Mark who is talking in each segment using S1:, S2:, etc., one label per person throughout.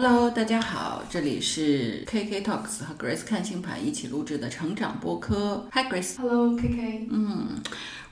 S1: Hello，大家好，这里是 KK Talks 和 Grace 看星盘一起录制的成长播客。Hi Grace。
S2: Hello KK，
S1: 嗯，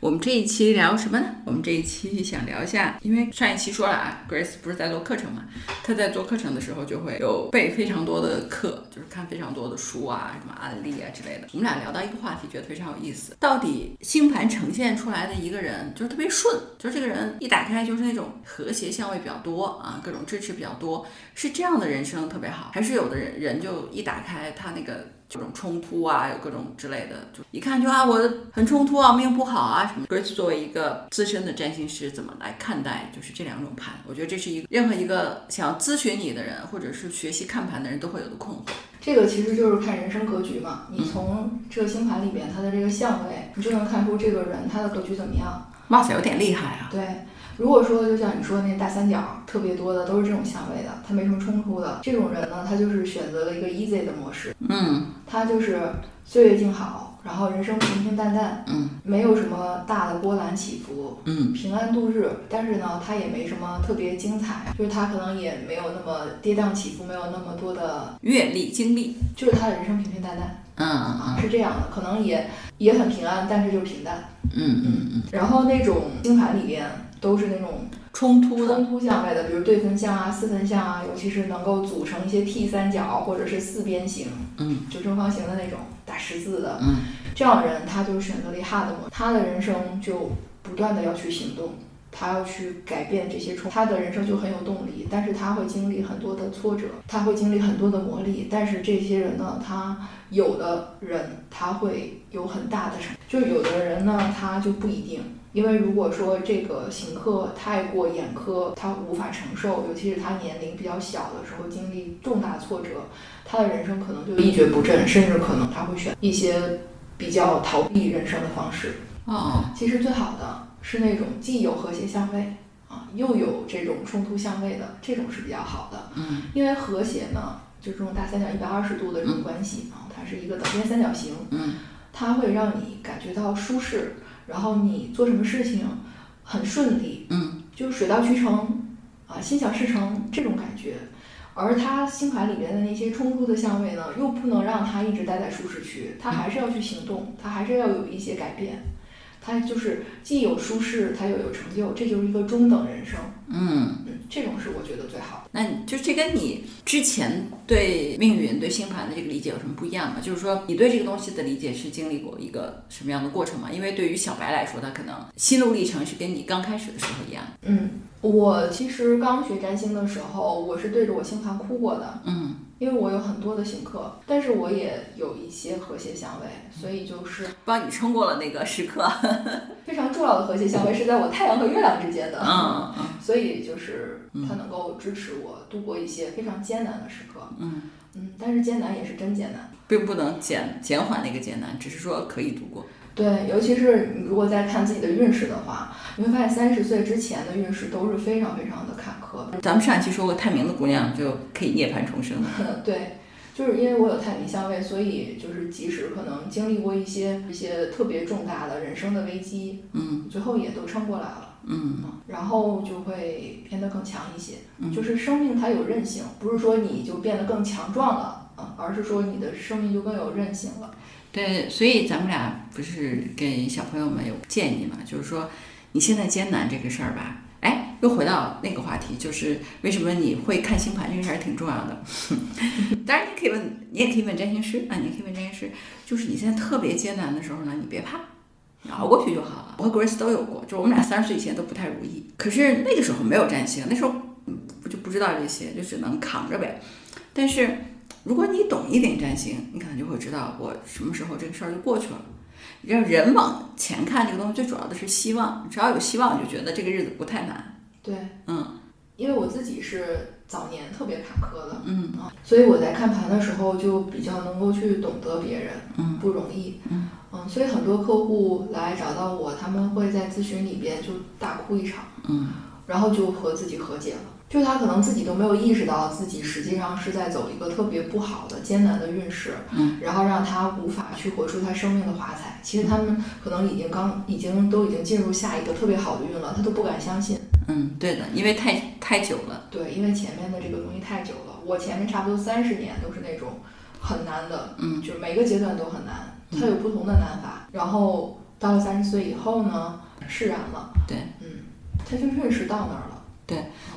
S1: 我们这一期聊什么呢？我们这一期想聊一下，因为上一期说了啊，Grace 不是在做课程嘛，她在做课程的时候就会有备非常多的课，就是看非常多的书啊，什么案例啊之类的。我们俩聊到一个话题，觉得非常有意思，到底星盘呈现出来的一个人就是特别顺，就是这个人一打开就是那种和谐相位比较多啊，各种支持比较多，是这样的人生特别好，还是有的人人就一打开他那个各种冲突啊，有各种之类的，就一看就啊我很冲突啊，命不好啊什么。Grace 作为一个资深的占星师，怎么来看待就是这两种盘？我觉得这是一个任何一个想要咨询你的人，或者是学习看盘的人都会有的困惑。
S2: 这个其实就是看人生格局嘛。你从这个星盘里边它的这个相位，你就能看出这个人他的格局怎么样。
S1: 哇塞，有点厉害啊！
S2: 对，如果说就像你说的那大三角特别多的都是这种相位的，他没什么冲突的，这种人呢，他就是选择了一个 easy 的模式，
S1: 嗯
S2: 他就是岁月静好，然后人生平平淡淡，
S1: 嗯
S2: 没有什么大的波澜起伏，
S1: 嗯
S2: 平安度日，但是呢，他也没什么特别精彩，就是他可能也没有那么跌宕起伏，没有那么多的，
S1: 阅历经历，
S2: 就是他的人生平平淡淡
S1: 嗯
S2: 是这样的，可能也也很平安，但是就平淡。
S1: 嗯嗯嗯，
S2: 然后那种星盘里边都是那种
S1: 冲突，
S2: 冲突相位的，比如对分相啊、四分相啊，尤其是能够组成一些 T 三角或者是四边形，
S1: 嗯。
S2: 就正方形的那种打十字的，
S1: 嗯。
S2: 这样的人他就选择了 hard 模，他的人生就不断的要去行动，他要去改变这些冲，他的人生就很有动力，但是他会经历很多的挫折，他会经历很多的磨砺，但是这些人呢，他有的人他会有很大的成，就有的人呢，他就不一定。因为如果说这个行客太过严苛，他无法承受，尤其是他年龄比较小的时候，经历重大挫折，他的人生可能就一蹶不振，甚至可能他会选一些比较逃避人生的方式。
S1: 哦，
S2: 其实最好的是那种既有和谐相位啊，又有这种冲突相位的，这种是比较好的。
S1: 嗯
S2: 因为和谐呢，就这种大三角一百二十度的这种关系啊，它是一个等边三角形，
S1: 嗯
S2: 它会让你感觉到舒适，然后你做什么事情很顺利，
S1: 嗯
S2: 就水到渠成啊，心想事成这种感觉。而他星盘里边的那些冲突的相位呢，又不能让他一直待在舒适区，他还是要去行动，他还是要有一些改变。他就是既有舒适，他又有成就，这就是一个中等人生。
S1: 嗯。
S2: 嗯，这种是我觉得最好的。
S1: 那就这跟你之前对命运、对星盘的这个理解有什么不一样吗？就是说，你对这个东西的理解是经历过一个什么样的过程吗？因为对于小白来说，他可能心路历程是跟你刚开始的时候一样。
S2: 嗯，我其实刚学占星的时候，我是对着我星盘哭过的。
S1: 嗯，
S2: 因为我有很多的行客，但是我也有一些和谐相位，所以就是
S1: 帮你撑过了那个时刻。
S2: 非常重要的和谐相位是在我太阳和月亮之间的。
S1: 嗯嗯
S2: 所以就是它能够支持我度过一些非常艰难的时刻。
S1: 嗯，
S2: 嗯，但是艰难也是真艰难。
S1: 并不能减减缓那个艰难，只是说可以度过。
S2: 对，尤其是你如果在看自己的运势的话，你会发现三十岁之前的运势都是非常非常的坎坷的。
S1: 咱们上一期说过，太明的姑娘就可以涅槃重生。
S2: 对，就是因为我有太明相位，所以就是即使可能经历过一些一些特别重大的人生的危机，
S1: 嗯
S2: 最后也都撑过来了。
S1: 嗯
S2: 嗯，然后就会变得更强一些。
S1: 嗯
S2: 就是生命它有韧性，不是说你就变得更强壮了，啊，而是说你的生命就更有韧性了。
S1: 对，所以咱们俩不是给小朋友们有建议嘛？就是说，你现在艰难这个事儿吧，哎，又回到那个话题，就是为什么你会看星盘这个事儿挺重要的。当然，你可以问，你也可以问占星师啊，你可以问占星师，就是你现在特别艰难的时候呢，你别怕，你熬过去就好了。我和 Grace 都有过，就我们俩三十岁以前都不太如意，可是那个时候没有占星，那时候不就不知道这些，就只能扛着呗。但是如果你懂一点占星，你可能就会知道我什么时候这个事儿就过去了。你知道人往前看这个东西，最主要的是希望，只要有希望，你就觉得这个日子不太难。
S2: 对，
S1: 嗯
S2: 因为我自己是早年特别坎坷的
S1: 嗯
S2: 啊，所以我在看盘的时候就比较能够去懂得别人，
S1: 嗯
S2: 不容易。
S1: 嗯
S2: 嗯，所以很多客户来找到我，他们会在咨询里边就大哭一场。
S1: 嗯
S2: 然后就和自己和解了。就他可能自己都没有意识到自己实际上是在走一个特别不好的艰难的运势，
S1: 嗯，
S2: 然后让他无法去活出他生命的华彩。其实他们可能已经刚已经都已经进入下一个特别好的运了，他都不敢相信。
S1: 嗯，对的，因为太太久了。
S2: 对，因为前面的这个东西太久了，我前面差不多三十年都是那种很难的，
S1: 嗯，
S2: 就是每个阶段都很难，它有不同的难法。然后到了三十岁以后呢，释然了，
S1: 对，
S2: 嗯，他就认识到那儿了。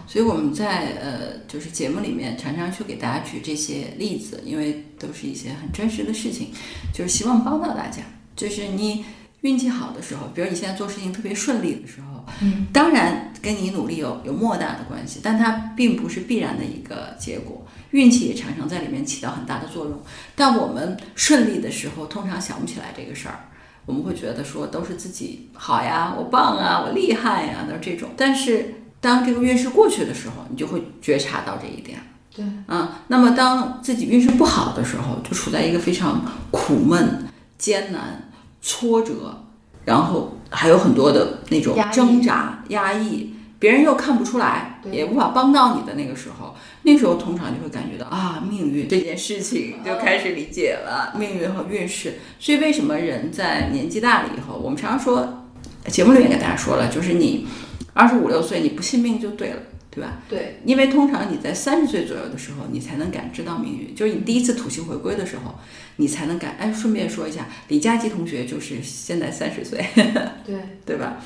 S1: 所以我们在呃，就是节目里面常常去给大家举这些例子，因为都是一些很真实的事情，就是希望帮到大家。就是你运气好的时候，比如你现在做事情特别顺利的时候，
S2: 嗯，
S1: 当然跟你努力有有莫大的关系，但它并不是必然的一个结果。运气也常常在里面起到很大的作用。但我们顺利的时候，通常想不起来这个事儿，我们会觉得说都是自己好呀，我棒啊，我厉害呀，都是这种。但是当这个运势过去的时候，你就会觉察到这一点。
S2: 对，
S1: 嗯，那么当自己运势不好的时候，就处在一个非常苦闷、艰难、挫折，然后还有很多的那种挣扎、压抑，别人又看不出来，也无法帮到你的那个时候，那时候通常就会感觉到啊，命运这件事情就开始理解了，命运和运势。所以为什么人在年纪大了以后，我们常常说，节目里面给大家说了，就是你二十五六岁你不信命就对了，对吧？
S2: 对，
S1: 因为通常你在三十岁左右的时候，你才能感知到命运，就是你第一次土星回归的时候，你才能感。哎，顺便说一下，李佳琦同学就是现在三十岁，
S2: 对
S1: 对吧？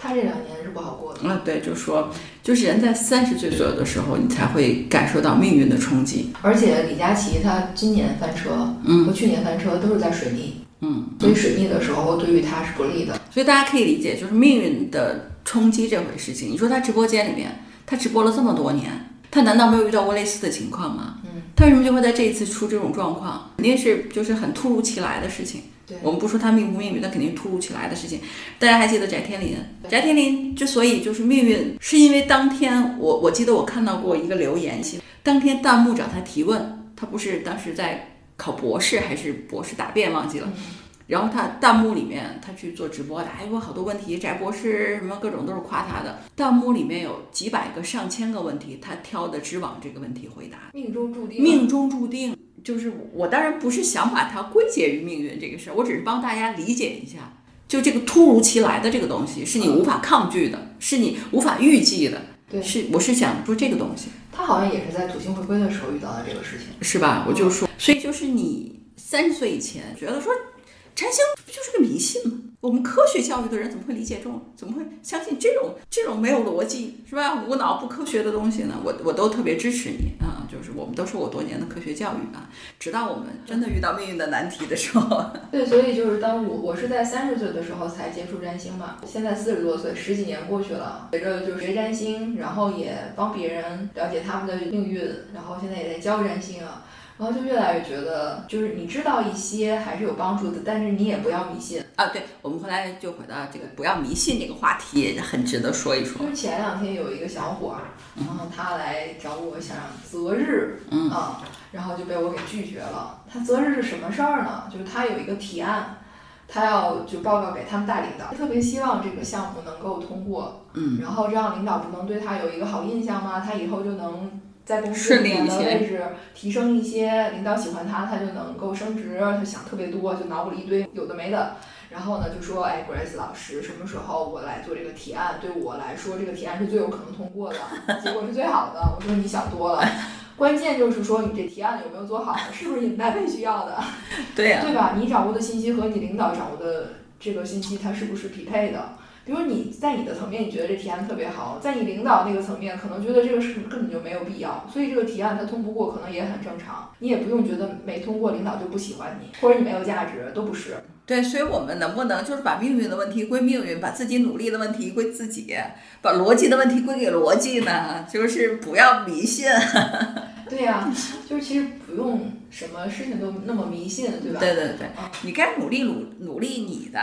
S2: 他这两年是不好过的。
S1: 嗯，对，就说就是人在三十岁左右的时候，你才会感受到命运的冲击。
S2: 而且李佳琦他今年翻车
S1: 嗯
S2: 和去年翻车都是在水逆，
S1: 嗯，
S2: 所以水逆的时候对于他是不利的。
S1: 所以大家可以理解，就是命运的冲击这回事情。你说他直播间里面，他直播了这么多年，他难道没有遇到过类似的情况吗？
S2: 嗯，
S1: 他为什么就会在这一次出这种状况？肯定是就是很突如其来的事情。
S2: 对
S1: 我们不说他命不命运，那肯定突如其来的事情。大家还记得翟天临？翟天临之所以就是命运，是因为当天我我记得我看到过一个留言，当天弹幕找他提问，他不是当时在考博士还是博士答辩忘记了。
S2: 嗯
S1: 然后他弹幕里面他去做直播，的，还问好多问题，翟博士什么各种都是夸他的。弹幕里面有几百个、上千个问题，他挑的只往这个问题回答。
S2: 命中注定，
S1: 命中注定，就是我当然不是想把它归结于命运这个事儿，我只是帮大家理解一下，就这个突如其来的这个东西是你无法抗拒的，是你无法预计的，
S2: 对
S1: 是我是想说这个东西，
S2: 他好像也是在土星回归的时候遇到的这个事情。
S1: 是吧？我就说，所以就是你三十岁以前觉得说占星不就是个迷信吗？我们科学教育的人怎么会理解这种？怎么会相信这种这种没有逻辑是吧？无脑不科学的东西呢？我我都特别支持你啊！就是我们都受过多年的科学教育啊，直到我们真的遇到命运的难题的时候，
S2: 对，所以就是当我我是在三十岁的时候才接触占星嘛，现在四十多岁，十几年过去了，随着就是学占星，然后也帮别人了解他们的命运，然后现在也在教占星啊。然后就越来越觉得，就是你知道一些还是有帮助的，但是你也不要迷信。
S1: 啊，对，我们后来就回到这个不要迷信这个话题，也很值得说一说
S2: 就。是前两天有一个小伙儿，然后他来找我想择日，
S1: 嗯
S2: 啊，然后就被我给拒绝了。他择日是什么事儿呢？就是他有一个提案，他要就报告给他们大领导，特别希望这个项目能够通过，
S1: 嗯，
S2: 然后这样领导不能对他有一个好印象吗？他以后就能在公司里面的位置提升一些，领导喜欢他，他就能够升职。他想特别多，就脑补了一堆有的没的。然后呢，就说，哎，Grace 老师，什么时候我来做这个提案？对我来说，这个提案是最有可能通过的，结果是最好的。我说你想多了，关键就是说你这提案有没有做好，是不是你们单位需要的，
S1: 对呀、
S2: 对吧？你掌握的信息和你领导掌握的这个信息，它是不是匹配的？比如你在你的层面，你觉得这提案特别好，在你领导那个层面，可能觉得这个事根本就没有必要，所以这个提案它通不过，可能也很正常。你也不用觉得没通过，领导就不喜欢你，或者你没有价值，都不是。
S1: 对，所以我们能不能就是把命运的问题归命运，把自己努力的问题归自己，把逻辑的问题归给逻辑呢？就是不要迷信。
S2: 对呀、就是其实不用什么事情都那么迷信，对吧？
S1: 对对对
S2: 嗯，
S1: 你该努力努努力你的，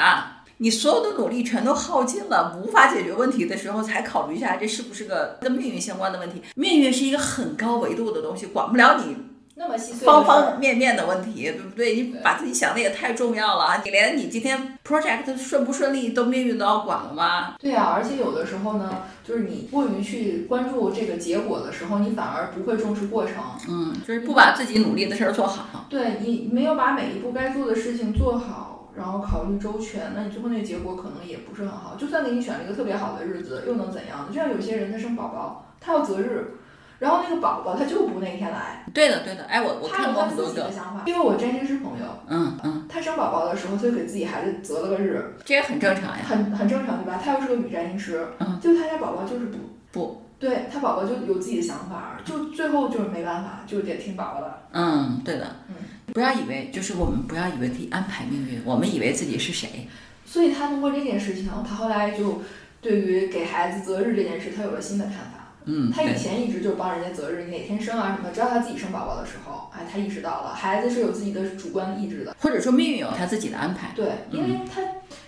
S1: 你所有的努力全都耗尽了，无法解决问题的时候，才考虑一下这是不是个跟命运相关的问题。命运是一个很高维度的东西，管不了你
S2: 那么细碎
S1: 方方面面的问题，对不对？你把自己想的也太重要了啊！你连你今天 project 顺不顺利都命运都要管了吗？
S2: 对啊、而且有的时候呢，就是你过于去关注这个结果的时候，你反而不会重视过程。
S1: 嗯，就是不把自己努力的事儿做好。
S2: 对你没有把每一步该做的事情做好，然后考虑周全，那你最后那个结果可能也不是很好。就算给你选了一个特别好的日子，又能怎样呢？就像有些人他生宝宝，他要择日，然后那个宝宝他就不那天来，
S1: 对的对的，哎，我我
S2: 他
S1: 看过很多个，
S2: 想法。因为我占星师朋友，
S1: 嗯嗯，
S2: 他生宝宝的时候，他就给自己孩子择了个日，
S1: 这也很正常呀。
S2: 很很正常对吧？他又是个女占星师，
S1: 嗯
S2: 就他家宝宝就是不
S1: 不，
S2: 对他宝宝就有自己的想法，就最后就是没办法，就得听宝宝的。
S1: 嗯，对的
S2: 嗯。
S1: 不要以为就是我们不要以为可以安排命运，我们以为自己是谁。
S2: 所以他通过这件事情，他后来就对于给孩子择日这件事，他有了新的看法。
S1: 嗯，
S2: 他以，前一直就是帮人家择日，你哪天生啊什么，直到他自己生宝宝的时候，哎，他意识到了孩子是有自己的主观意志的。
S1: 或者说命运有他自己的安排。
S2: 对，因为他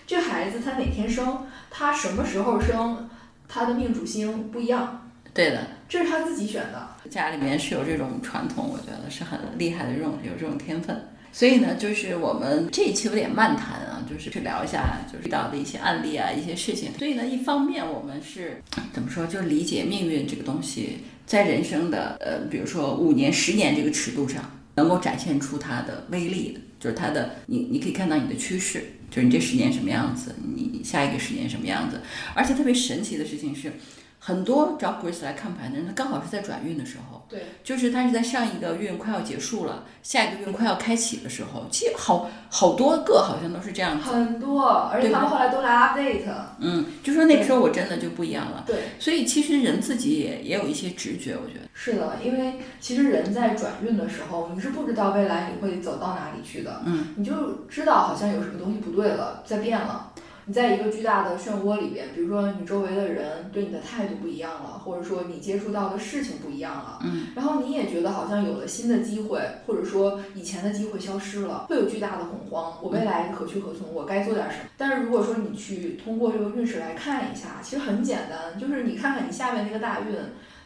S2: 这孩子他哪天生，他什么时候生，他的命主星不一样，
S1: 对的，
S2: 这是他自己选的。
S1: 家里面是有这种传统，我觉得是很厉害的，这种有这种天分。所以呢，就是我们这一期有点漫谈啊，就是去聊一下就是遇到的一些案例啊，一些事情。所以呢，一方面我们是 怎么说，就理解命运这个东西，在人生的呃，比如说五年、十年这个尺度上，能够展现出它的威力的，就是它的你你可以看到你的趋势，就是你这十年什么样子，你下一个十年什么样子。而且特别神奇的事情是，很多找 Grace 来看盘的人，他刚好是在转运的时候。
S2: 对，
S1: 就是他是在上一个运快要结束了，下一个运快要开启的时候，其实好好多个好像都是这样子。
S2: 很多，而且他们后来都来 update。
S1: 嗯，就说那个时候我真的就不一样了。
S2: 对，
S1: 所以其实人自己也也有一些直觉，我觉得。
S2: 是的，因为其实人在转运的时候，你是不知道未来你会走到哪里去的，
S1: 嗯，
S2: 你就知道好像有什么东西不对了，在变了。你在一个巨大的漩涡里边，比如说你周围的人对你的态度不一样了，或者说你接触到的事情不一样了，
S1: 嗯，
S2: 然后你也觉得好像有了新的机会，或者说以前的机会消失了，会有巨大的恐慌。我未来可去可从？我该做点什么？但是如果说你去通过这个运势来看一下，其实很简单，就是你看看你下面那个大运。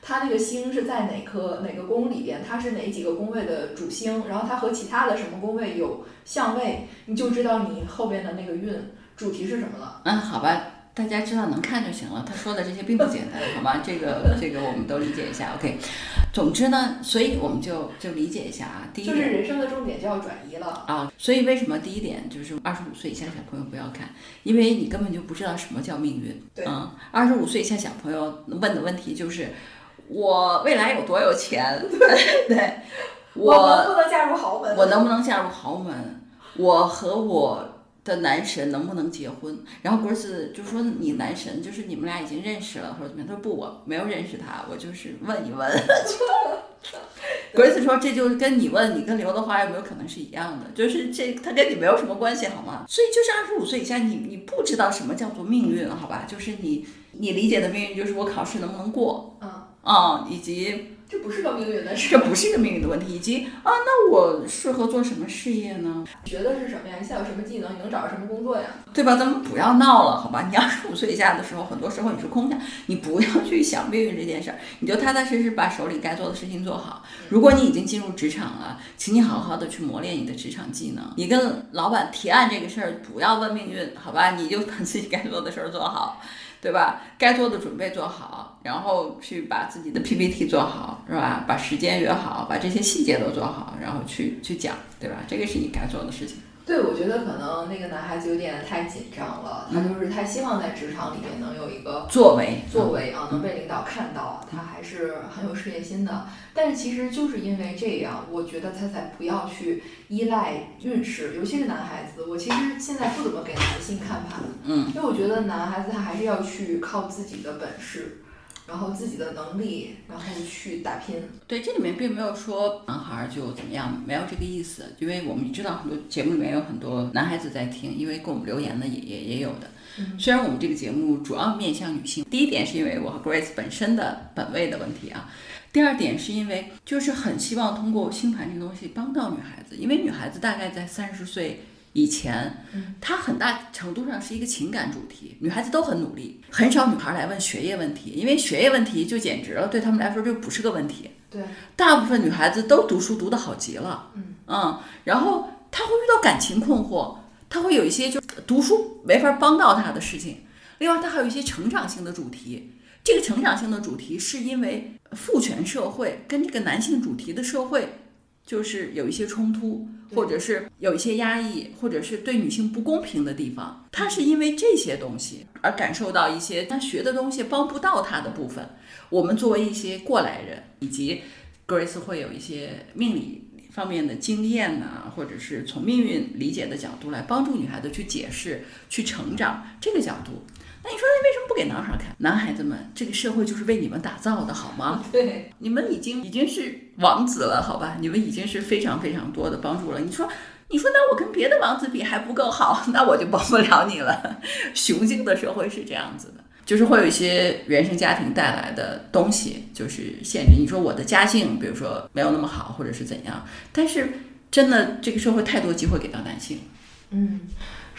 S2: 它那个星是在哪颗哪个宫里边？它是哪几个宫位的主星？然后它和其他的什么宫位有相位，你就知道你后边的那个运主题是什么了。
S1: 嗯，好吧，大家知道能看就行了。他说的这些并不简单，好吗？这个这个我们都理解一下，OK。总之呢，所以我们就就理解一下啊。第一
S2: 就是人生的重点就要转移了。
S1: 啊，所以为什么第一点就是二十五岁以下小朋友不要看，因为你根本就不知道什么叫命运。
S2: 对
S1: 嗯，二十五岁以下小朋友问的问题就是，我未来有多有钱？对，
S2: 我能不能嫁入豪门？
S1: 我能不能嫁入豪门？我和我的男神能不能结婚？然后 Grace 就说你男神就是你们俩已经认识了或者怎么样？他说不，我没有认识他，我就是问一问。Grace 说这就跟你问你跟刘德华有没有可能是一样的，就是这他跟你没有什么关系好吗？所以就是二十五岁以下你你不知道什么叫做命运好吧？就是你你理解的命运就是我考试能不能过
S2: 嗯，
S1: 啊、以及
S2: 这不是个命运的事。
S1: 这不是一个命运的问题，以及啊那我适合做什么事业呢？
S2: 学的是什么呀？你现在有什么技能？你能找到什么工作呀？
S1: 对吧？咱们不要闹了，好吧？你二十五岁以下的时候，很多时候你是空想，你不要去想命运这件事儿，你就踏踏实实把手里该做的事情做好。如果你已经进入职场了，请你好好的去磨练你的职场技能。你跟老板提案这个事儿，不要问命运，好吧？你就把自己该做的事儿做好，对吧？该做的准备做好，然后去把自己的 PPT 做好，是吧？把时间约好，把这些细节都做好，然后去去讲，对吧？这个是你该做的事情。
S2: 对，我觉得可能那个男孩子有点太紧张了，他就是太希望在职场里面能有一个
S1: 作为
S2: 作为啊，能被领导看到，他还是很有事业心的。但是其实就是因为这样，我觉得他才不要去依赖运势，尤其是男孩子。我其实现在不怎么给男性看盘，
S1: 嗯，
S2: 因为我觉得男孩子他还是要去靠自己的本事，然后自己的能力，然后去打拼。
S1: 对，这里面并没有说男孩儿就怎么样，没有这个意思。因为我们知道很多节目里面有很多男孩子在听，因为给我们留言的也也也有的。
S2: 嗯
S1: 虽然我们这个节目主要面向女性，第一点是因为我和 Grace 本身的本位的问题啊，第二点是因为就是很希望通过星盘这个东西帮到女孩子，因为女孩子大概在三十岁。以前
S2: 嗯，
S1: 她很大程度上是一个情感主题，女孩子都很努力，很少女孩来问学业问题，因为学业问题就简直了，对他们来说就不是个问题。
S2: 对，
S1: 大部分女孩子都读书读得好极了，
S2: 嗯
S1: 然后她会遇到感情困惑，她会有一些就读书没法帮到她的事情。另外，她还有一些成长性的主题。这个成长性的主题是因为父权社会跟这个男性主题的社会就是有一些冲突，
S2: 对
S1: 或者是有一些压抑，或者是对女性不公平的地方，她是因为这些东西而感受到一些她学的东西帮不到她的部分。我们作为一些过来人，以及 Grace 会有一些命理方面的经验呐、或者是从命运理解的角度来帮助女孩子去解释、去成长这个角度。那你说为什么不给男孩看？男孩子们，这个社会就是为你们打造的，好吗？
S2: 对，
S1: 你们已经已经是王子了，好吧？你们已经是非常非常多的帮助了。你说，你说，那我跟别的王子比还不够好，那我就帮不了你了。雄性的社会是这样子的，就是会有一些原生家庭带来的东西，就是限制。你说我的家境，比如说没有那么好，或者是怎样，但是真的这个社会太多机会给到男性。
S2: 嗯，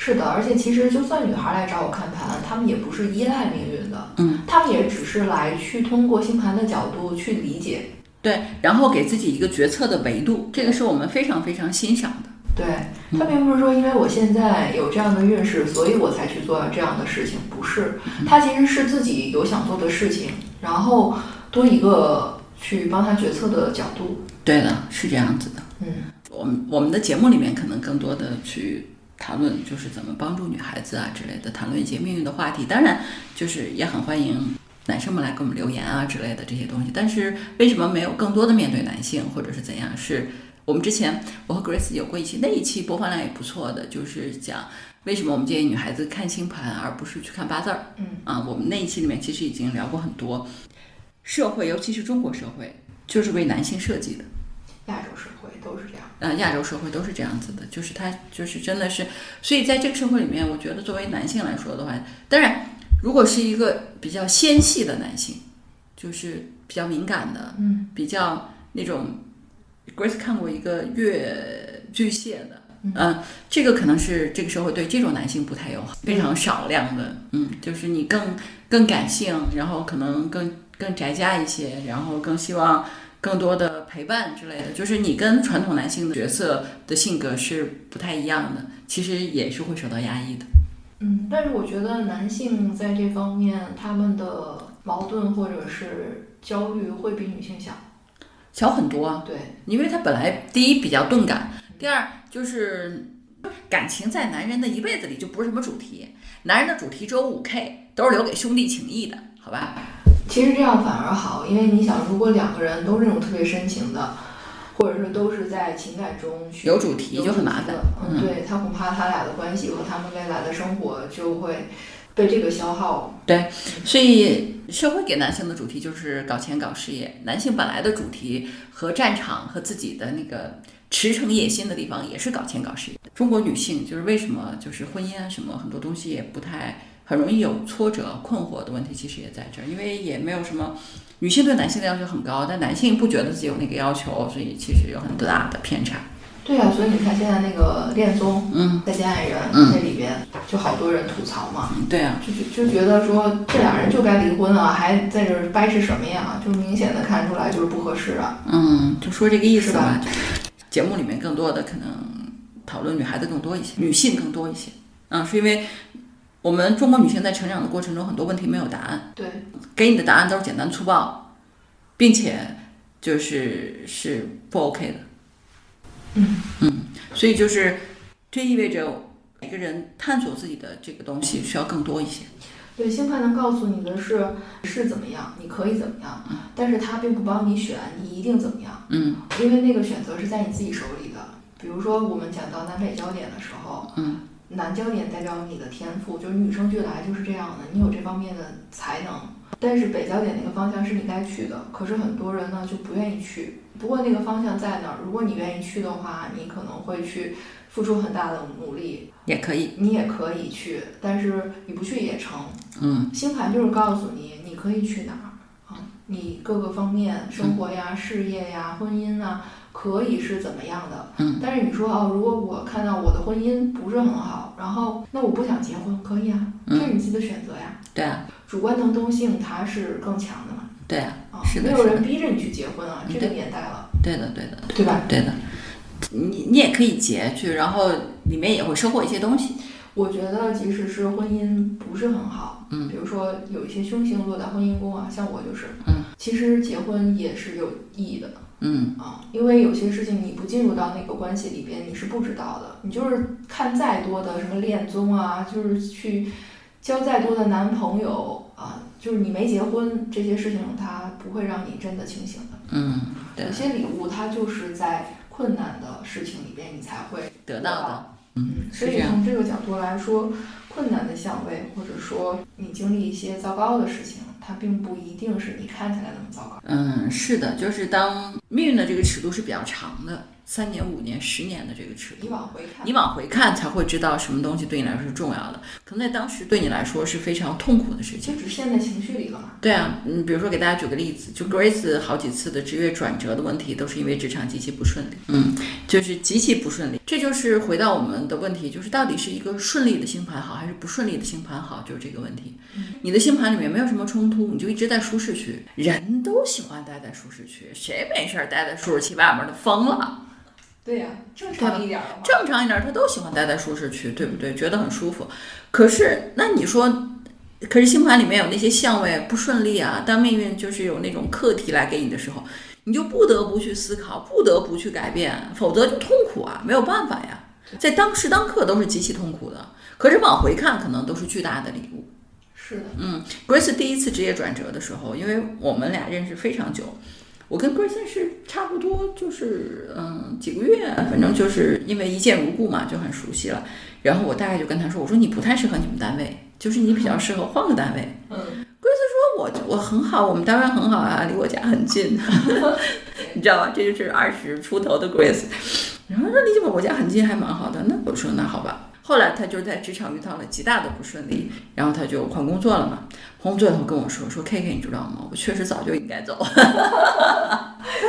S2: 是的，而且其实就算女孩来找我看盘，她们也不是依赖命运的，
S1: 嗯，
S2: 她们也只是来去通过星盘的角度去理解。
S1: 对，然后给自己一个决策的维度，这个是我们非常非常欣赏的。
S2: 对，她并不是说因为我现在有这样的运势，所以我才去做这样的事情，不是，她其实是自己有想做的事情，然后多一个去帮她决策的角度。
S1: 对的，是这样子的。
S2: 嗯，
S1: 我们我们的节目里面可能更多的去讨论就是怎么帮助女孩子啊之类的，谈论一些命运的话题。当然，就是也很欢迎男生们来给我们留言啊之类的这些东西。但是为什么没有更多的面对男性或者是怎样？是我们之前我和 Grace 有过一期，那一期播放量也不错的，就是讲为什么我们建议女孩子看星盘而不是去看八字儿。
S2: 嗯
S1: 啊，我们那一期里面其实已经聊过很多，社会尤其是中国社会就是为男性设计的。
S2: 亚洲社会都是这样。
S1: 呃，亚洲社会都是这样子的，就是他就是真的是，所以在这个社会里面，我觉得作为男性来说的话，当然，如果是一个比较纤细的男性，就是比较敏感的，
S2: 嗯
S1: 比较那种，Grace 看过一个月巨蟹的。嗯、这个可能是这个社会对这种男性不太友好，非常少量的，嗯，就是你更更感性，然后可能更更宅家一些，然后更希望更多的陪伴之类的，就是你跟传统男性的角色的性格是不太一样的，其实也是会受到压抑的。
S2: 嗯，但是我觉得男性在这方面他们的矛盾或者是焦虑会比女性小。
S1: 小很多啊，
S2: 对，
S1: 因为他本来第一比较钝感，第二就是感情在男人的一辈子里就不是什么主题，男人的主题只有五 K，都是留给兄弟情谊的，好吧？
S2: 其实这样反而好，因为你想，如果两个人都是那种特别深情的，或者是都是在情感中去
S1: 有主题就很麻烦
S2: 嗯，对他恐怕他俩的关系和他们未来的生活就会被这个消耗。
S1: 对所以社会给男性的主题就是搞钱搞事业，男性本来的主题和战场和自己的那个驰骋野心的地方也是搞钱搞事业。中国女性就是为什么就是婚姻啊什么很多东西也不太很容易有挫折困惑的问题，其实也在这儿，因为也没有什么。女性对男性的要求很高，但男性不觉得自己有那个要求，所以其实有很大的偏差。
S2: 对啊，所以你看现在那个恋综
S1: 嗯《
S2: 再见爱人》
S1: 嗯
S2: 那里边就好多人吐槽嘛，
S1: 对啊，
S2: 就就就觉得说这俩人就该离婚啊，还在这儿掰扯什么呀？就明显的看出来就是不合适啊。
S1: 嗯，就说这个意思
S2: 吧
S1: 吧。节目里面更多的可能讨论女孩子更多一些，女性更多一些。嗯，是因为我们中国女性在成长的过程中，很多问题没有答案，
S2: 对，
S1: 给你的答案都是简单粗暴，并且就是是不 OK 的。
S2: 嗯。
S1: 嗯，所以就是这意味着每个人探索自己的这个东西需要更多一些。
S2: 对，星盘能告诉你的是是怎么样，你可以怎么样，但是它并不帮你选你一定怎么样，
S1: 嗯。
S2: 因为那个选择是在你自己手里的。比如说我们讲到南北焦点的时候，
S1: 嗯，
S2: 南焦点代表你的天赋，就是女生俱来就是这样的，你有这方面的才能。但是北焦点那个方向是你该去的，可是很多人呢就不愿意去。不过那个方向在那儿，如果你愿意去的话，你可能会去付出很大的努力，
S1: 也可以。
S2: 你也可以去，但是你不去也成。
S1: 嗯
S2: 星盘就是告诉你你可以去哪儿啊，你各个方面，生活呀、事业呀、婚姻啊，可以是怎么样的。
S1: 嗯。
S2: 但是你说哦，如果我看到我的婚姻不是很好，然后那我不想结婚，可以啊，这是你自己的选择呀。
S1: 对啊，
S2: 主观能动性它是更强的嘛。
S1: 对啊，
S2: 啊，
S1: 是的
S2: 没有人逼着你去结婚啊，这个年代了，
S1: 对的，对的。
S2: 对吧？
S1: 对的，你你也可以结去，然后里面也会收获一些东西。
S2: 我觉得即使是婚姻不是很好，
S1: 嗯
S2: 比如说有一些凶星落在婚姻宫啊，像我就是，
S1: 嗯，
S2: 其实结婚也是有意义的，
S1: 嗯
S2: 啊，因为有些事情你不进入到那个关系里边，你是不知道的。你就是看再多的什么恋综啊，就是去交再多的男朋友啊，就是你没结婚这些事情，它不会让你真的清醒的。
S1: 嗯，对
S2: 有，些礼物它就是在困难的事情里边你才会
S1: 得到的，
S2: 嗯，所以。从这个角度来说，困难的相位，或者说你经历一些糟糕的事情，它并不一定是你看起来那么糟糕。
S1: 嗯，是的，就是当命运的这个尺度是比较长的，三年、五年、十年的这个尺度
S2: 你。往回看，
S1: 你往回看才会知道什么东西对你来说是重要的，可能在当时对你来说是非常痛苦的事情
S2: 就。只陷在情绪里了嘛。
S1: 对啊，嗯，比如说给大家举个例子，就 Grace 好几次的职业转折的问题，都是因为职场极其不顺利，嗯，就是极其不顺利。这就是回到我们的问题，就是到底是一个顺利的星盘好，还是不顺利的星盘好，就是这个问题。你的星盘里面没有什么冲突，你就一直在舒适区，人都喜欢待在舒适区，谁没事儿待在舒适区外面的疯了？
S2: 对呀、正常一点儿的，
S1: 正常一点，他都喜欢待在舒适区，对不对？觉得很舒服。可是，那你说，可是星盘里面有那些相位不顺利啊，当命运就是有那种课题来给你的时候，你就不得不去思考，不得不去改变，否则就痛苦啊，没有办法呀。在当时当刻都是极其痛苦的，可是往回看，可能都是巨大的礼物。
S2: 是的，
S1: 嗯，Grace 第一次职业转折的时候，因为我们俩认识非常久，我跟 Grace 是差不多就是嗯几个月，反正就是因为一见如故嘛，就很熟悉了。然后我大概就跟他说，我说你不太适合你们单位，就是你比较适合换个单位。
S2: 嗯，
S1: 说我我很好，我们单位很好啊，离我家很近，你知道吧？这就是二十出头的 Grace。然后说离我家很近，还蛮好的。那我说那好吧。后来他就是在职场遇到了极大的不顺利，然后他就换工作了嘛。换工作以后跟我说说 K K，你知道吗？我确实早就应该走。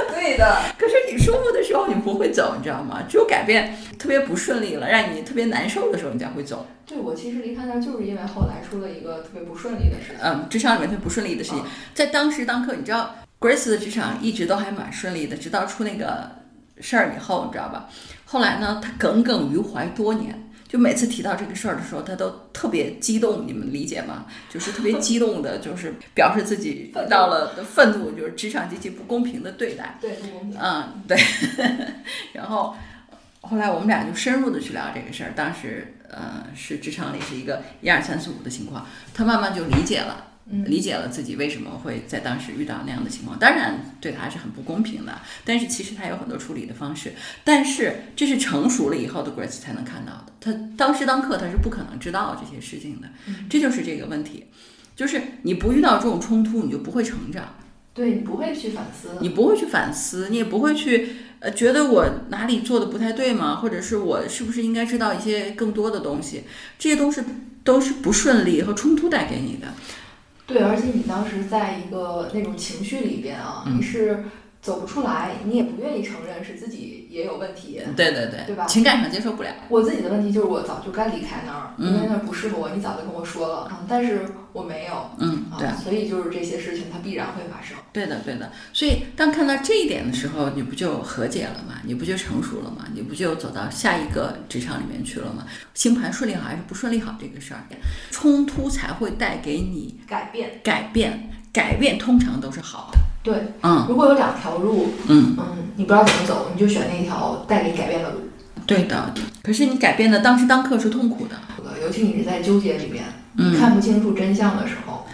S2: 对的，
S1: 可是你舒服的时候你不会走，你知道吗？只有改变特别不顺利了，让你特别难受的时候，你才会走。
S2: 对我其实离开那儿就是因为后来出了一个特别不顺利的事情。
S1: 嗯，职场里面特别不顺利的事情，在当时当刻，你知道 Grace 的职场一直都还蛮顺利的，直到出那个事儿以后，你知道吧？后来呢，他耿耿于怀多年。就每次提到这个事儿的时候，他都特别激动，你们理解吗？就是特别激动的，就是表示自己遇到了愤怒，就是职场极其不公平的对待。
S2: 对。
S1: 嗯，对。然后后来我们俩就深入的去聊这个事儿。当时呃是职场里是一个一二三四五的情况，他慢慢就理解了。
S2: 嗯
S1: 理解了自己为什么会在当时遇到那样的情况，当然对他是很不公平的，但是其实他有很多处理的方式，但是这是成熟了以后的 Grace 才能看到的，他当时当刻他是不可能知道这些事情的，这就是这个问题，就是你不遇到这种冲突，你就不会成长。
S2: 对你不会去反思，
S1: 你不会去反思，你也不会去呃觉得我哪里做的不太对吗？或者是我是不是应该知道一些更多的东西？这些都是都是不顺利和冲突带给你的。
S2: 对，而且你当时在一个那种情绪里边啊，
S1: 嗯
S2: 你是走不出来，你也不愿意承认是自己也有问题。
S1: 对对对，
S2: 对吧
S1: 情感上接受不了。
S2: 我自己的问题就是我早就该离开那儿，
S1: 嗯
S2: 因为那儿不适合我，你早就跟我说了，嗯，但是我没有，
S1: 嗯，对
S2: 啊，所以就是这些事情它必然会发生。
S1: 对的对的。所以当看到这一点的时候，你不就和解了吗？你不就成熟了吗？你不就走到下一个职场里面去了吗？星盘顺利好还是不顺利好这个事儿，冲突才会带给你
S2: 改变，
S1: 改变，改变通常都是好的。
S2: 对，
S1: 嗯
S2: 如果有两条路，
S1: 嗯。
S2: 嗯，你不知道怎么走，你就选那条带给你改变的路。
S1: 对的，可是你改变的当时当刻是痛苦的，
S2: 尤其你是在纠结里边，
S1: 嗯，
S2: 看不清楚真相的时候，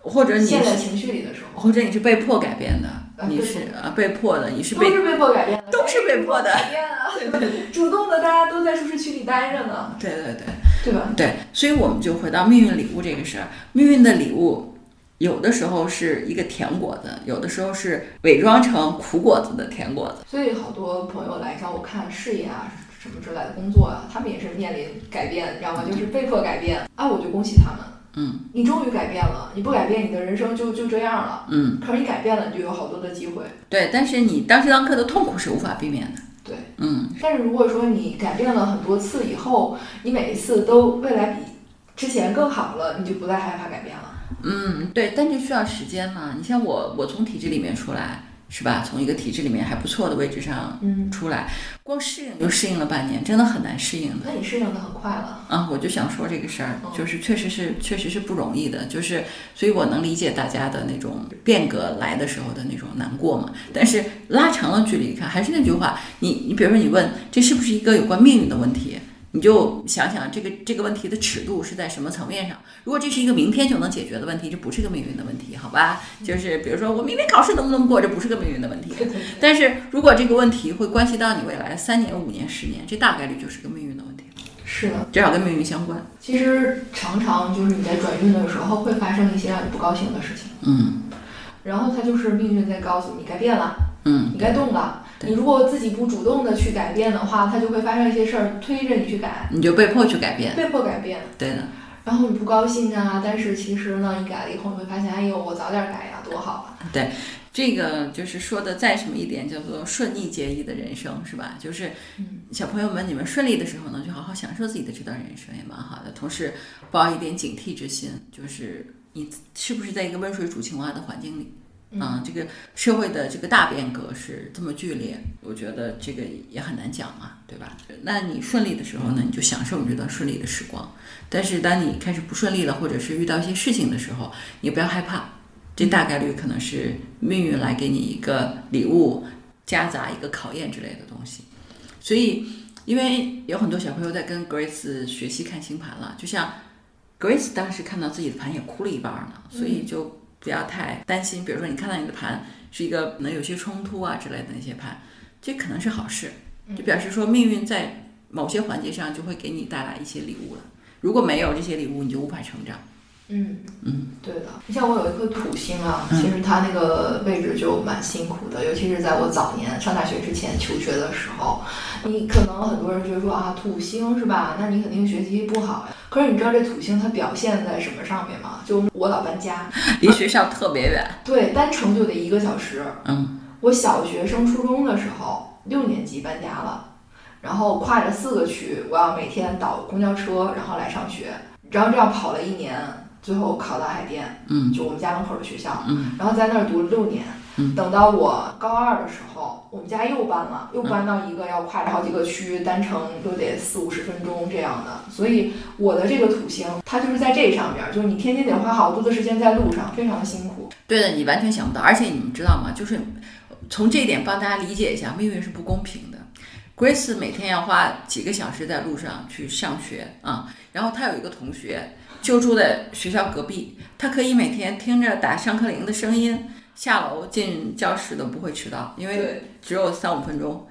S1: 或者你是，
S2: 陷在情绪里的时候，
S1: 或者你是被迫改变的，你是啊被迫的，你是被
S2: 都是被迫改变的，
S1: 都是被迫的。
S2: 改变啊，对对对，主动的大家都在舒适区里待着呢，
S1: 对对对。
S2: 对吧？
S1: 对，所以我们就回到命运礼物这个事儿，命运的礼物。有的时候是一个甜果子，有的时候是伪装成苦果子的甜果子。
S2: 所以好多朋友来找我看事业啊什么之类的工作啊，他们也是面临改变，你知道吗？就是被迫改变啊，我就恭喜他们。
S1: 嗯
S2: 你终于改变了，你不改变，你的人生就就这样了。
S1: 嗯，
S2: 可是你改变了，你就有好多的机会。
S1: 对，但是你当时当刻的痛苦是无法避免的。
S2: 对，
S1: 嗯，
S2: 但是如果说你改变了很多次以后，你每一次都未来比之前更好了，你就不再害怕改变了。
S1: 嗯，对，但这需要时间嘛。你像我，我从体制里面出来，是吧？从一个体制里面还不错的位置上
S2: 嗯，
S1: 出来，光适应就适应了半年，真的很难适应的。
S2: 那你适应的很快了。
S1: 啊，我就想说这个事儿
S2: 嗯，
S1: 就是确实是确实是不容易的，就是所以我能理解大家的那种变革来的时候的那种难过嘛。但是拉长了距离看，还是那句话，你你比如说你问这是不是一个有关命运的问题，你就想想这个这个问题的尺度是在什么层面上。如果这是一个明天就能解决的问题，这不是个命运的问题，好吧？就是比如说我明天考试能不能过，这不是个命运的问题。但是如果这个问题会关系到你未来三年、五年、十年，这大概率就是个命运的问题，
S2: 是的，
S1: 至少跟命运相关。
S2: 其实常常就是你在转运的时候会发生一些让你不高兴的事情，
S1: 嗯
S2: 然后它就是命运在告诉你该变了，
S1: 嗯。
S2: 你该动了。
S1: 对
S2: 你如果自己不主动的去改变的话，它就会发生一些事儿推着你去改，
S1: 你就被迫去改变，
S2: 被迫改变。
S1: 对的，
S2: 然后你不高兴啊，但是其实呢，你改了以后，你会发现，哎呦，我早点改呀，多好啊！
S1: 对这个就是说的再什么一点，叫做顺逆皆宜的人生，是吧？就是
S2: 嗯
S1: 小朋友们，你们顺利的时候呢，就好好享受自己的这段人生，也蛮好的。同时抱一点警惕之心，就是你是不是在一个温水煮青蛙的环境里？啊，这个社会的这个大变革是这么剧烈，我觉得这个也很难讲嘛，对吧？那你顺利的时候呢，你就享受你这段顺利的时光。但是当你开始不顺利了，或者是遇到一些事情的时候，你不要害怕，这大概率可能是命运来给你一个礼物，夹杂一个考验之类的东西。所以，因为有很多小朋友在跟 Grace 学习看星盘了，就像 Grace 当时看到自己的盘也哭了一半儿呢，所以就不要太担心。比如说，你看到你的盘是一个可能有些冲突啊之类的那些盘，这可能是好事，就表示说命运在某些环节上就会给你带来一些礼物了。如果没有这些礼物，你就无法成长。
S2: 嗯
S1: 嗯，
S2: 对的。你像我有一颗土星啊，
S1: 嗯
S2: 其实它那个位置就蛮辛苦的，尤其是在我早年上大学之前求学的时候，你可能很多人觉得说啊，土星是吧？那你肯定学习不好呀。可是你知道这土星它表现在什么上面吗？就我老搬家，
S1: 离学校特别远。
S2: 对，单程就得一个小时。
S1: 嗯
S2: 我小学升初中的时候，六年级搬家了，然后跨着四个区，我要每天倒公交车，然后来上学，然后这样跑了一年，最后考到海淀，
S1: 嗯
S2: 就我们家门口的学校，
S1: 嗯
S2: 然后在那儿读了六年。
S1: 嗯
S2: 等到我高二的时候，我们家又搬了，又搬到一个要跨着好几个区，单程都得四五十分钟这样的。所以我的这个土星，它就是在这上边儿，就是你天天得花好多的时间在路上，非常的辛苦。
S1: 对的，你完全想不到。而且你们知道吗？就是从这一点帮大家理解一下，命运是不公平的。Grace 每天要花几个小时在路上去上学啊，然后她有一个同学就住在学校隔壁，他可以每天听着打上课铃的声音下楼进教室都不会迟到，因为，只有三五分钟。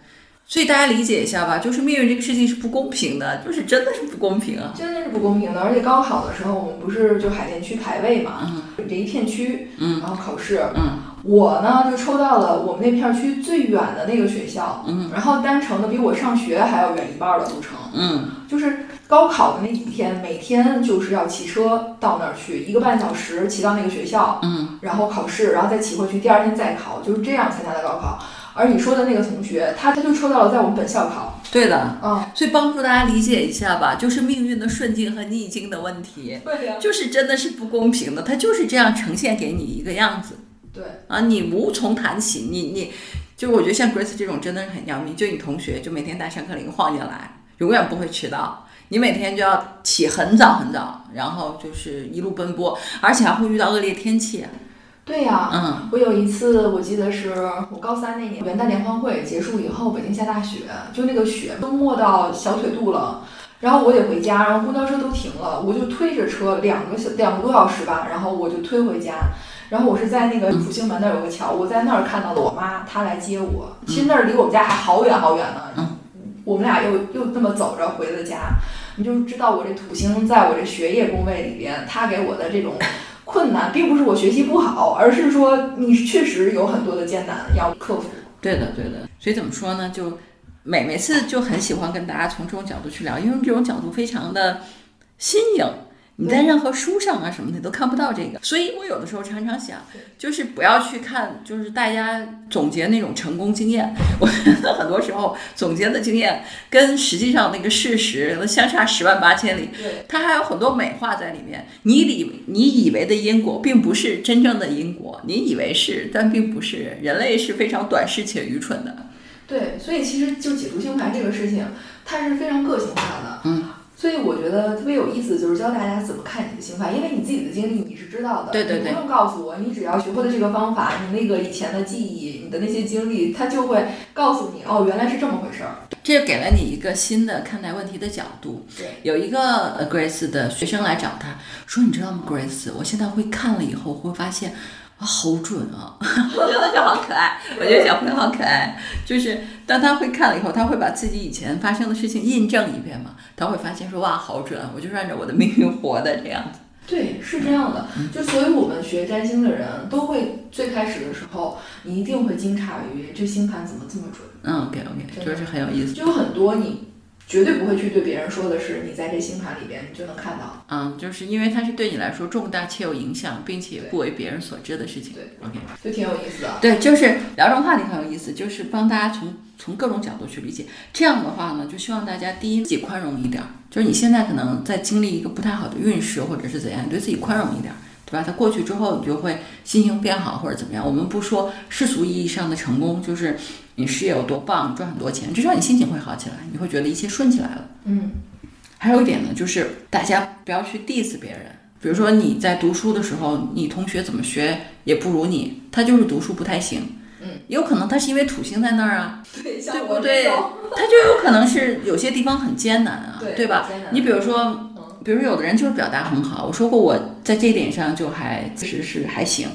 S1: 所以大家理解一下吧，就是命运这个事情是不公平的，就是真的是不公平啊。
S2: 真的是不公平的。而且高考的时候，我们不是就海淀区排位嘛，
S1: 嗯
S2: 这一片区，
S1: 嗯
S2: 然后考试，
S1: 嗯
S2: 我呢就抽到了我们那片区最远的那个学校，
S1: 嗯
S2: 然后单程的比我上学还要远一半儿的路程。
S1: 嗯
S2: 就是高考的那几天，每天就是要骑车到那儿去，一个半小时骑到那个学校，
S1: 嗯，
S2: 然后考试，然后再骑回去，第二天再考，就是这样参加的高考。而你说的那个同学，他他就抽到了在我们本校考，
S1: 对的。
S2: 嗯，
S1: 所以帮助大家理解一下吧，就是命运的顺境和逆境的问题。
S2: 对呀、
S1: 就是真的是不公平的，它就是这样呈现给你一个样子
S2: 对，
S1: 啊，你无从谈起。你你，就我觉得像 Grace 这种真的是很要命，就你同学就每天带上课铃晃进来，永远不会迟到。你每天就要起很早很早，然后就是一路奔波，而且还会遇到恶劣天气。
S2: 对呀、
S1: 嗯
S2: 我有一次，我记得是我高三那年元旦联欢会结束以后，北京下大雪，就那个雪都没到小腿肚了。然后我得回家，然后公交车都停了，我就推着车两个小两个多小时吧，然后我就推回家。然后我是在那个复兴门那儿有个桥，我在那儿看到了我妈，她来接我。其实那儿离我们家还好远好远呢。
S1: 嗯
S2: 我们俩又又这么走着回了家，你就知道我这土星在我这学业宫位里边，他给我的这种困难，并不是我学习不好，而是说你确实有很多的艰难要克服。
S1: 对的，对的。所以怎么说呢？就每每次就很喜欢跟大家从这种角度去聊，因为这种角度非常的新颖，你在任何书上啊什么的都看不到这个。所以我有的时候常常想，就是不要去看，就是大家总结那种成功经验。我觉 得很多时候总结的经验跟实际上那个事实相差十万八千里。
S2: 对，
S1: 它还有很多美化在里面。你以你以为的因果，并不是真正的因果，你以为是，但并不是。人类是非常短视且愚蠢的。
S2: 对，所以其实就解读星盘这个事情，它是非常个性化的。
S1: 嗯。
S2: 所以我觉得特别有意思，就是教大家怎么看你的星盘，因为你自己的经历你是知道的，
S1: 对对对，
S2: 不用告诉我，你只要学会了这个方法，你那个以前的记忆，你的那些经历，它就会告诉你，哦，原来是这么回事儿。
S1: 这就给了你一个新的看待问题的角度。
S2: 对，
S1: 有一个 Grace 的学生来找他说：“你知道吗，Grace？我现在会看了以后会发现。”啊，好准啊！我觉得就好可爱，我觉得小朋友好可爱。就是当他会看了以后，他会把自己以前发生的事情印证一遍嘛，他会发现说哇，好准！我就是按照我的命运活的这样子。
S2: 对，是这样的。就所以我们学占星的人都会最开始的时候，你一定会惊诧于这星盘怎么这么准。
S1: 嗯，OK OK，就是很有意思。
S2: 就有很多你。绝对不会去对别人说的是，你在这星盘里边，你就能看到。
S1: 嗯，就是因为它是对你来说重大且有影响，并且不为别人所知的事情。
S2: 对
S1: ，OK，
S2: 就挺有意思的。
S1: 对，就是聊这种话题很有意思，就是帮大家从从各种角度去理解。这样的话呢，就希望大家第一自己宽容一点，就是你现在可能在经历一个不太好的运势，或者是怎样，你对自己宽容一点。对吧？它过去之后，你就会心情变好，或者怎么样？我们不说世俗意义上的成功，就是你事业有多棒，赚很多钱，至少你心情会好起来，你会觉得一切顺起来了。
S2: 嗯。
S1: 还有一点呢，就是大家不要去 diss 别人。比如说你在读书的时候，你同学怎么学也不如你，他就是读书不太行。
S2: 嗯。
S1: 有可能他是因为土星在那儿啊，
S2: 对，
S1: 对不对？他就有可能是有些地方很艰难啊，对吧？你比如说。比如有的人就是表达很好，我说过我在这一点上就还其实是还行，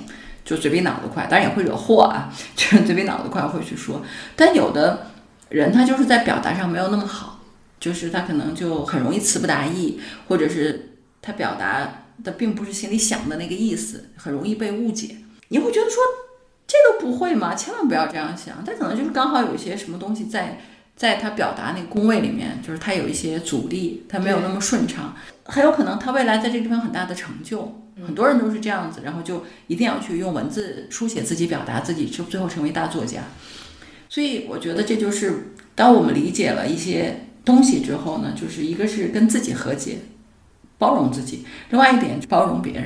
S1: 就嘴比脑子快，当然也会惹祸啊，就是嘴比脑子快会去说。但有的人他就是在表达上没有那么好，就是他可能就很容易词不达意，或者是他表达的并不是心里想的那个意思，很容易被误解。你会觉得说这都不会吗？千万不要这样想，他可能就是刚好有一些什么东西在。在他表达那个宫位里面，就是他有一些阻力，他没有那么顺畅，很有可能他未来在这个地方有很大的成就。很多人都是这样子，然后就一定要去用文字书写自己，表达自己，就最后成为大作家。所以我觉得这就是当我们理解了一些东西之后呢，就是一个是跟自己和解，包容自己；另外一点包容别人。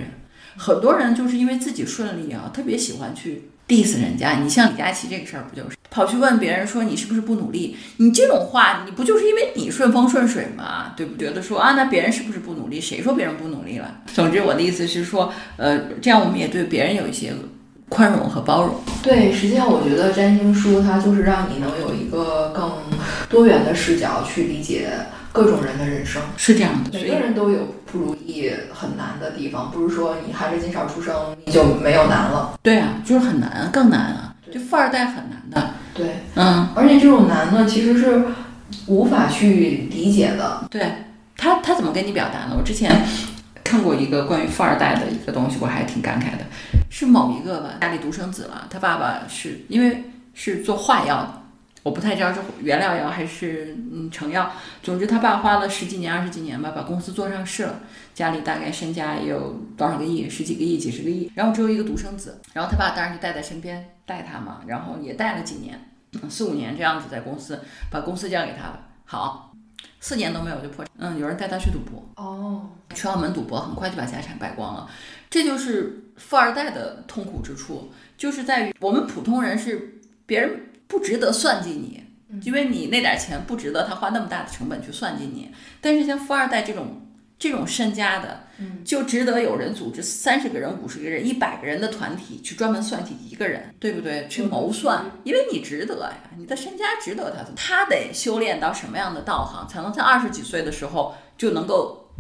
S1: 很多人就是因为自己顺利啊，特别喜欢去。diss 人家，你像李佳琦这个事儿不就是跑去问别人说你是不是不努力？你这种话，你不就是因为你顺风顺水吗？对不？觉得说啊，那别人是不是不努力？谁说别人不努力了？总之，我的意思是说，呃，这样我们也对别人有一些宽容和包容。
S2: 对，实际上我觉得占星书它就是让你能有一个更多元的视角去理解。各种人的人生
S1: 是这样的，
S2: 每个人都有不如意、很难的地方，不是说你含着金勺出生你就没有难了。
S1: 对啊，就是很难，更难啊！就富二代很难的。
S2: 对，
S1: 嗯，
S2: 而且这种难呢，其实是无法去理解的。
S1: 对他，他怎么跟你表达呢？我之前看过一个关于富二代的一个东西，我还挺感慨的，是某一个吧，家里独生子了，他爸爸是因为是做化药的。我不太知道是原料药还是嗯成药，总之他爸花了十几年、二十几年吧，把公司做上市了，家里大概身家也有多少个亿，十几个亿、几十个亿，然后只有一个独生子，然后他爸当然就带在身边带他嘛，然后也带了几年，四五年这样子在公司把公司交给他了，好，四年都没有就破产，嗯，有人带他去赌博，
S2: 哦，
S1: 去澳门赌博，很快就把家产败光了，这就是富二代的痛苦之处，就是在于我们普通人是别人。不值得算计你，因为你那点钱不值得他花那么大的成本去算计你。但是像富二代这种这种身家的，就值得有人组织三十个人、五十个人、一百个人的团体去专门算计一个人，对不对？去谋算，因为你值得呀，你的身家值得他。他得修炼到什么样的道行，才能在二十几岁的时候就能够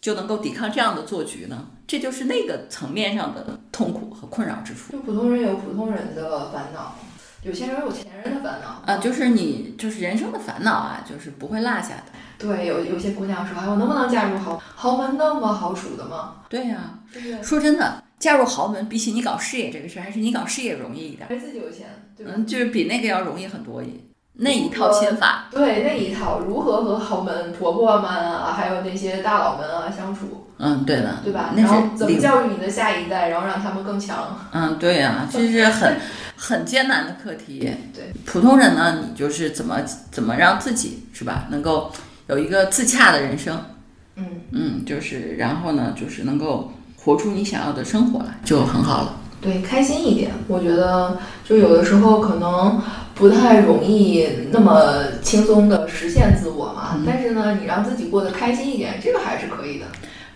S1: 就能够抵抗这样的做局呢？这就是那个层面上的痛苦和困扰之处。
S2: 就普通人有普通人的烦恼。有钱人有钱人的烦恼
S1: 啊，就是你就是人生的烦恼啊，就是不会落下的。
S2: 对，有有些姑娘说，哎，我能不能嫁入豪豪门那么好处的吗？
S1: 对呀，说真的，嫁入豪门比起你搞事业这个事儿，还是你搞事业容易一点。
S2: 还自己有钱，
S1: 嗯，就是比那个要容易很多。那一套心法，
S2: 对那一套如何和豪门婆婆们啊，还有那些大佬们啊相处。
S1: 嗯，对的，
S2: 对吧？
S1: 那
S2: 然后
S1: 是领
S2: 怎么教育你的下一代，然后让他们更强？
S1: 嗯，对呀、这是很 很艰难的课题。
S2: 对，
S1: 普通人呢，你就是怎么怎么让自己是吧，能够有一个自洽的人生，
S2: 嗯，
S1: 嗯，就是然后呢，就是能够活出你想要的生活来，就很好了。
S2: 对，开心一点。我觉得就有的时候可能不太容易那么轻松的实现自我嘛，
S1: 嗯
S2: 但是呢，你让自己过得开心一点，这个还是可以的。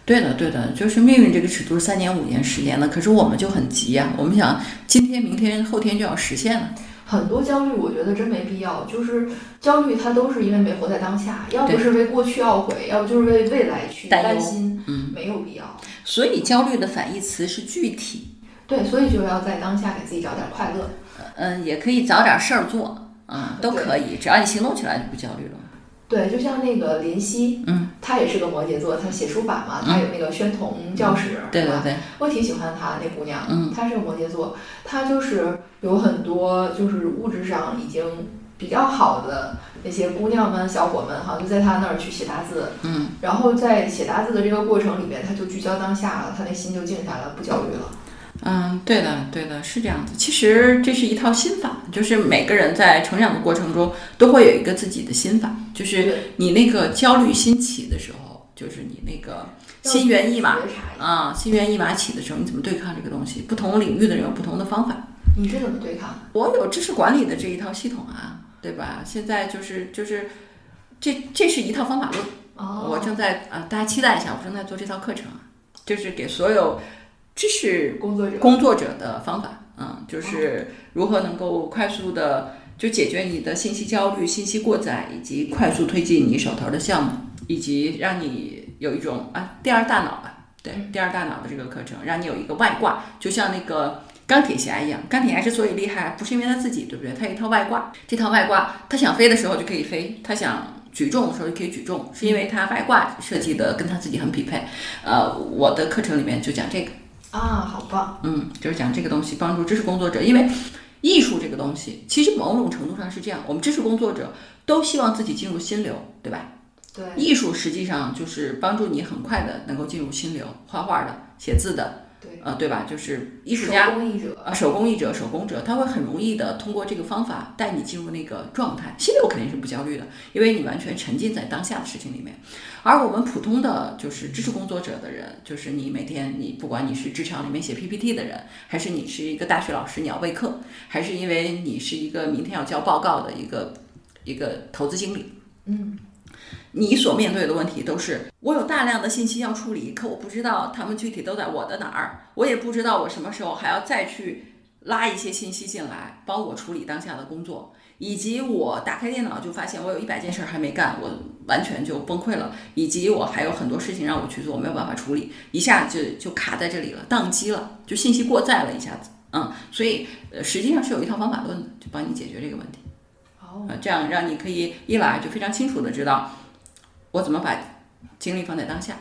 S1: 对的，对的，就是命运这个尺度是三年、五年、十年的，可是我们就很急呀、我们想今天、明天、后天就要实现了。
S2: 很多焦虑，我觉得真没必要。就是焦虑，它都是因为没活在当下，要不是为过去懊悔，要不就是为未来去
S1: 担
S2: 心，
S1: 嗯，
S2: 没有必要。
S1: 所以焦虑的反义词是具体。
S2: 对，所以就要在当下给自己找点快乐。
S1: 嗯，也可以找点事儿做，嗯，都可以，只要你行动起来就不焦虑了。
S2: 对，就像那个林夕，
S1: 嗯，
S2: 她也是个摩羯座，她写书法嘛，她有那个宣统教室，对吧？
S1: 对对。对，
S2: 我挺喜欢她那姑娘，
S1: 嗯。
S2: 她是个摩羯座，她就是有很多就是物质上已经比较好的那些姑娘们、小伙们哈，就在她那儿去写大字，
S1: 嗯，
S2: 然后在写大字的这个过程里面，她就聚焦当下了，她那心就静下来了，不焦虑了。
S1: 嗯，对的，对的，是这样子。其实这是一套心法，就是每个人在成长的过程中都会有一个自己的心法，就是，你那个焦虑心起的时候，就是你那个心猿意马啊，心猿意马起的时候，你怎么对抗这个东西？不同领域的人有不同的方法。
S2: 你是怎么对抗？
S1: 我有知识管理的这一套系统啊，对吧？现在就是就是这这是一套方法论。
S2: 哦，
S1: 我正在啊、大家期待一下，我正在做这套课程啊，就是给所有知识
S2: 工作者
S1: 工作者的方法，嗯，就是如何能够快速的就解决你的信息焦虑、信息过载，以及快速推进你手头的项目，以及让你有一种啊第二大脑吧，对，第二大脑的这个课程，让你有一个外挂，就像那个。钢铁侠一样，钢铁侠之所以厉害，不是因为他自己，对不对？他有一套外挂，这套外挂，他想飞的时候就可以飞，他想举重的时候就可以举重，是因为他外挂设计的跟他自己很匹配。呃，我的课程里面就讲这个。
S2: 啊，好棒，
S1: 嗯，就是讲这个东西帮助知识工作者，因为艺术这个东西，其实某种程度上是这样，我们知识工作者都希望自己进入心流，对吧？
S2: 对，
S1: 艺术实际上就是帮助你很快的能够进入心流，画画的、写字的，
S2: 对，
S1: 呃，对吧？就是艺术家
S2: 手。工艺者，
S1: 呃，手工艺者、手工者，他会很容易的通过这个方法带你进入那个状态。心流肯定是不焦虑的，因为你完全沉浸在当下的事情里面。而我们普通的就是知识工作者的人，就是你每天你不管你是职场里面写 PPT 的人，还是你是一个大学老师你要备课，还是因为你是一个明天要交报告的一个一个投资经理，
S2: 嗯，
S1: 你所面对的问题都是：我有大量的信息要处理，可我不知道他们具体都在我的哪儿，我也不知道我什么时候还要再去拉一些信息进来，帮我处理当下的工作，以及我打开电脑就发现我有一百件事还没干，我完全就崩溃了，以及我还有很多事情让我去做，我没有办法处理，一下就就卡在这里了，宕机了，就信息过载了一下子。嗯，所以呃，实际上是有一套方法论的，就帮你解决这个问题。
S2: 哦，
S1: 呃，这样让你可以一来就非常清楚的知道我怎么把精力放在当下。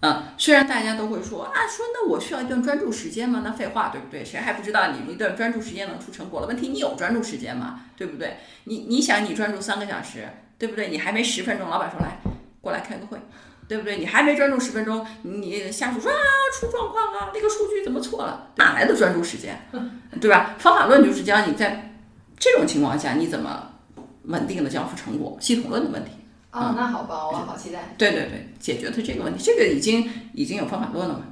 S1: 嗯，虽然大家都会说啊，说那我需要一段专注时间吗？那废话，对不对？谁还不知道你一段专注时间能出成果了？问题你有专注时间吗？对不对？你你想你专注三个小时，对不对？你还没十分钟，老板说来过来开个会，对不对？你还没专注十分钟，你下属说啊出状况了，那个数据怎么错了？哪来的专注时间？对吧？方法论就是教你在这种情况下你怎么稳定的交付成果，系统论的问题。
S2: 哦，那好吧，我好期待。
S1: 对对对，解决的这个问题，这个已经已经有方法论了嘛。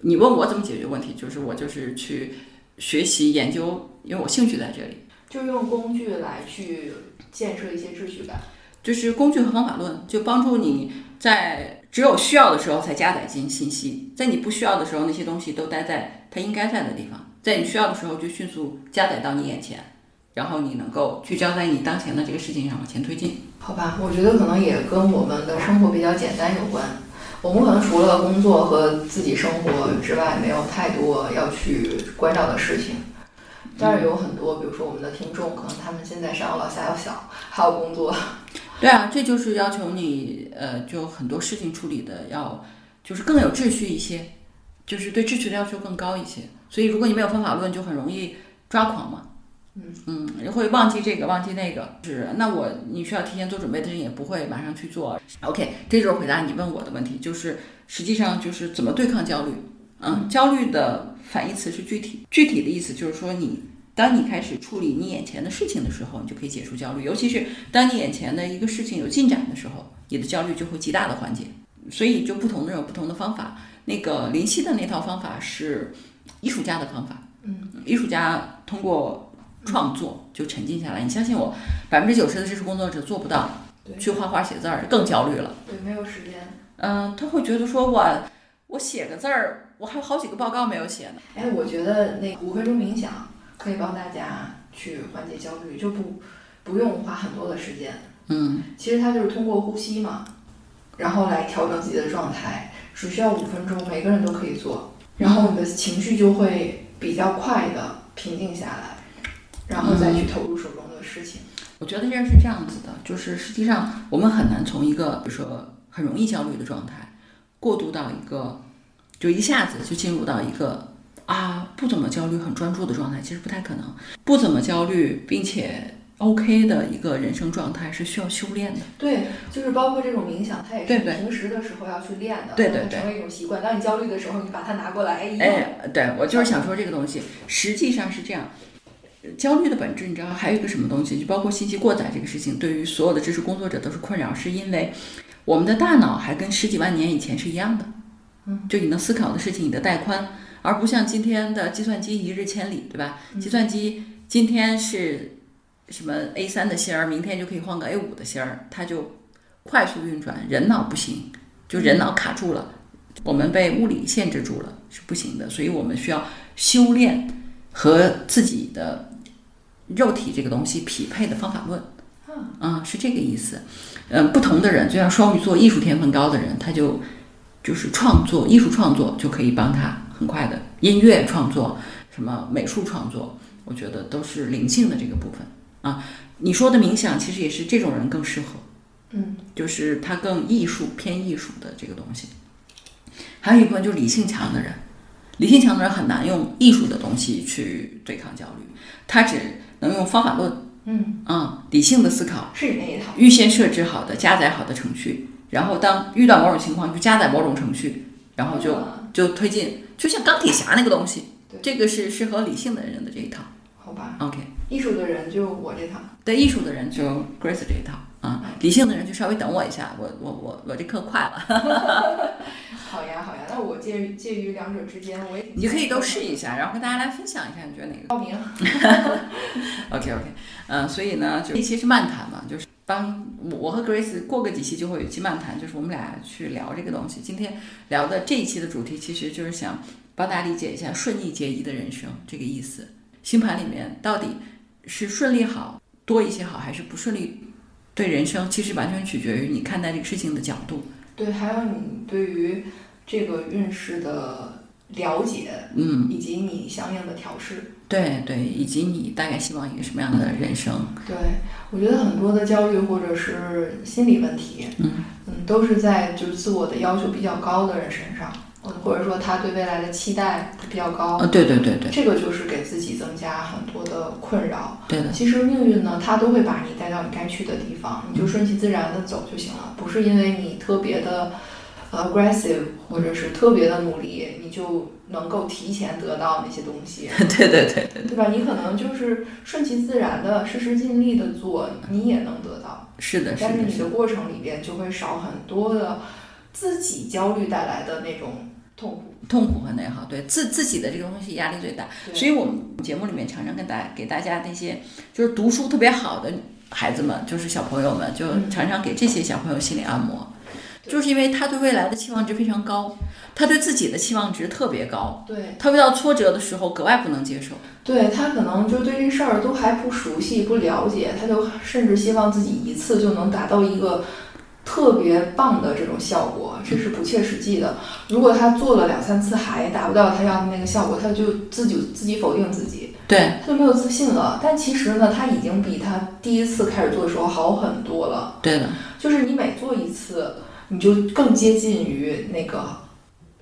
S1: 你问我怎么解决问题，就是我就是去学习研究，因为我兴趣在这里，
S2: 就是用工具来去建设一些秩序感。
S1: 就是工具和方法论，就帮助你在只有需要的时候才加载进信息，在你不需要的时候，那些东西都待在它应该在的地方，在你需要的时候就迅速加载到你眼前，然后你能够聚焦在你当前的这个事情上往前推进。
S2: 好吧，我觉得可能也跟我们的生活比较简单有关。我们可能除了工作和自己生活之外，没有太多要去关照的事情。但是有很多，比如说我们的听众，可能他们现在上有老下有小，还有工作。
S1: 对啊，这就是要求你，呃，就很多事情处理的要，就是更有秩序一些，就是对秩序的要求更高一些。所以如果你没有方法论，就很容易抓狂嘛。嗯，会忘记这个，忘记那个，是那我你需要提前做准备的人也不会马上去做。OK，这就是回答你问我的问题，就是实际上就是怎么对抗焦虑。嗯，焦虑的反义词是具体，具体的意思就是说你当你开始处理你眼前的事情的时候，你就可以解除焦虑，尤其是当你眼前的一个事情有进展的时候，你的焦虑就会极大的缓解。所以就不同的人有不同的方法。那个林夕的那套方法是艺术家的方法，
S2: 嗯，
S1: 艺术家通过创作就沉浸下来。你相信我，百分之九十的知识工作者做不到，
S2: 对
S1: 去画画写字儿更焦虑了。
S2: 对，没有时间。
S1: 嗯，他会觉得说我我写个字儿，我还有好几个报告没有写呢。
S2: 哎，我觉得那五分钟冥想可以帮大家去缓解焦虑，就不不用花很多的时间。
S1: 嗯
S2: 其实它就是通过呼吸嘛，然后来调整自己的状态，只需要五分钟，每个人都可以做。然后你的情绪就会比较快的平静下来，然后再去投入手中的事情。
S1: 我觉得这是这样子的，就是实际上我们很难从一个比如说很容易焦虑的状态，过渡到一个就一下子就进入到一个啊不怎么焦虑、很专注的状态，其实不太可能。不怎么焦虑并且 OK 的一个人生状态是需要修炼的。
S2: 对，就是包括这种冥想，它也是平时的时候要去练的，
S1: 对对
S2: 对成为一种习惯。当你焦虑的时候，你把它拿过来，哎，
S1: 对我就是想说这个东西，实际上是这样。焦虑的本质，你知道还有一个什么东西？就包括信息过载这个事情，对于所有的知识工作者都是困扰，是因为我们的大脑还跟十几万年以前是一样的。
S2: 嗯，
S1: 就你能思考的事情，你的带宽，而不像今天的计算机一日千里，对吧？
S2: 嗯
S1: 计算机今天是什么 A 三的芯儿，明天就可以换个 A 五的芯儿，它就快速运转。人脑不行，就人脑卡住了，我们被物理限制住了，是不行的。所以我们需要修炼和自己的肉体这个东西匹配的方法论。嗯，是这个意思。嗯，不同的人，就像双鱼座艺术天分高的人，他就就是创作艺术创作就可以帮他很快的音乐创作，什么美术创作，我觉得都是灵性的这个部分啊。你说的冥想其实也是这种人更适合，
S2: 嗯，
S1: 就是他更艺术偏艺术的这个东西。还有一部分就是理性强的人，理性强的人很难用艺术的东西去对抗焦虑，他只能用方法论，
S2: 嗯，
S1: 啊，理性的思考，
S2: 是你那一套。
S1: 预先设置好的、加载好的程序，然后当遇到某种情况就加载某种程序，然后就
S2: 啊
S1: 就推进，就像钢铁侠那个东西
S2: 对，
S1: 这个是适合理性的人的这一套。
S2: 好吧
S1: ，OK，
S2: 艺术的人就我这套。
S1: 对艺术的人就 Grace 这一套啊，理性的人就稍微等我一下，我我我我这课快了，
S2: 好呀好呀，那我介于介于两者之间，我也
S1: 你就可以都试一下，然后跟大家来分享一下，你觉得哪个
S2: 报名。
S1: OK OK，嗯、所以呢，就这期是漫谈嘛，就是帮我我和 Grace 过个几期就会有一期漫谈，就是我们俩去聊这个东西。今天聊的这一期的主题，其实就是想帮大家理解一下顺逆皆宜的人生这个意思。星盘里面到底是顺利好多一些好，还是不顺利？对人生其实完全取决于你看待这个事情的角度。
S2: 对，还有你对于这个运势的了解，
S1: 嗯，
S2: 以及你相应的调试。
S1: 对对，以及你大概希望一个什么样的人生？
S2: 对，我觉得很多的焦虑或者是心理问题，
S1: 嗯
S2: 嗯，都是在就是自我的要求比较高的人身上，嗯或者说他对未来的期待比较高，
S1: 呃，对对对对
S2: 这个就是给自己增加很多的困扰。
S1: 对的，
S2: 其实命运呢，它都会把你带到你该去的地方，你就顺其自然的走就行了，不是因为你特别的呃 aggressive 或者是特别的努力，你就能够提前得到那些东西。
S1: 对对对对，
S2: 对吧？你可能就是顺其自然的、事事尽力的做，你也能得到。
S1: 是的，是
S2: 但是。你的过程里边就会少很多的自己焦虑带来的那种痛苦。
S1: 痛苦和内耗，对自自己的这个东西压力最大，所以我们节目里面常常跟大给大家那些就是读书特别好的孩子们，就是小朋友们，就
S2: 嗯。
S1: 常常给这些小朋友心理按摩，
S2: 对。
S1: 就是因为他对未来的期望值非常高，他对自己的期望值特别高，
S2: 对，
S1: 他遇到挫折的时候格外不能接受。
S2: 对他可能就对这事儿都还不熟悉、不了解，他就甚至希望自己一次就能达到一个特别棒的这种效果，这是不切实际的。如果他做了两三次还达不到他要的那个效果，他就自己自己否定自己。
S1: 对
S2: 他就没有自信了。但其实呢，他已经比他第一次开始做的时候好很多了。
S1: 对的，
S2: 就是你每做一次，你就更接近于那个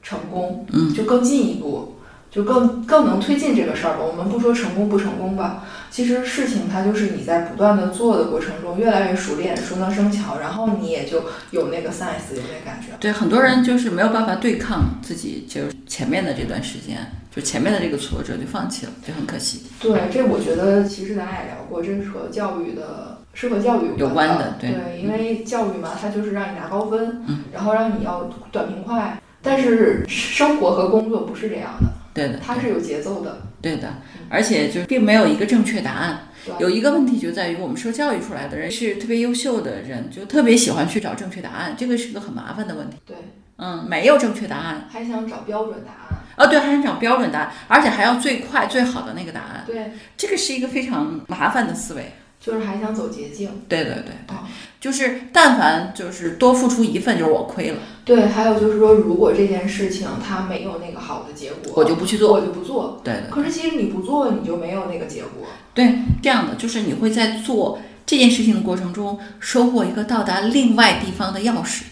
S2: 成功，
S1: 嗯
S2: 就更进一步。就更更能推进这个事儿吧。我们不说成功不成功吧，其实事情它就是你在不断的做的过程中越来越熟练，熟能生巧，然后你也就有那个 sense，有那感觉。
S1: 对，很多人就是没有办法对抗自己，就前面的这段时间，就前面的这个挫折就放弃了，就很可惜。
S2: 对，这我觉得其实咱俩也聊过，这是和教育的，是和教育
S1: 有
S2: 关
S1: 关的对
S2: 对，因为教育嘛，它就是让你拿高分，
S1: 嗯
S2: 然后让你要短平快。但是生活和工作不是这样的，
S1: 对的，
S2: 它是有节奏的。
S1: 对的，而且就并没有一个正确答案。有一个问题就在于，我们受教育出来的人是特别优秀的人，就特别喜欢去找正确答案，这个是个很麻烦的问题。
S2: 对，
S1: 嗯，没有正确答案。
S2: 还想找标准答案。
S1: 哦，对，还想找标准答案，而且还要最快最好的那个答案，
S2: 对，
S1: 这个是一个非常麻烦的思维。
S2: 就是还想走捷径。
S1: 对对对对，
S2: 啊
S1: 就是但凡就是多付出一份，就是我亏了，
S2: 对，还有就是说，如果这件事情它没有那个好的结果，
S1: 我就不去做。
S2: 我就不做。
S1: 对的，
S2: 可是其实你不做，你就没有那个结果。
S1: 对，这样的就是你会在做这件事情的过程中收获一个到达另外地方的钥匙，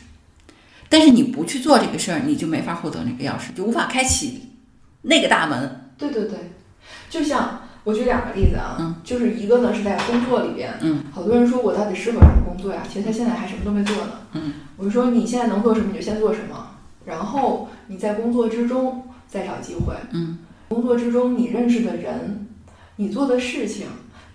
S1: 但是你不去做这个事儿，你就没法获得那个钥匙，就无法开启那个大门。
S2: 对对对，就像我举两个例子啊，
S1: 嗯
S2: 就是一个呢是在工作里边，
S1: 嗯，
S2: 好多人说我到底适合什么工作呀？其实他现在还什么都没做呢，
S1: 嗯，
S2: 我就说你现在能做什么你就先做什么，然后你在工作之中再找机会，
S1: 嗯，
S2: 工作之中你认识的人，你做的事情。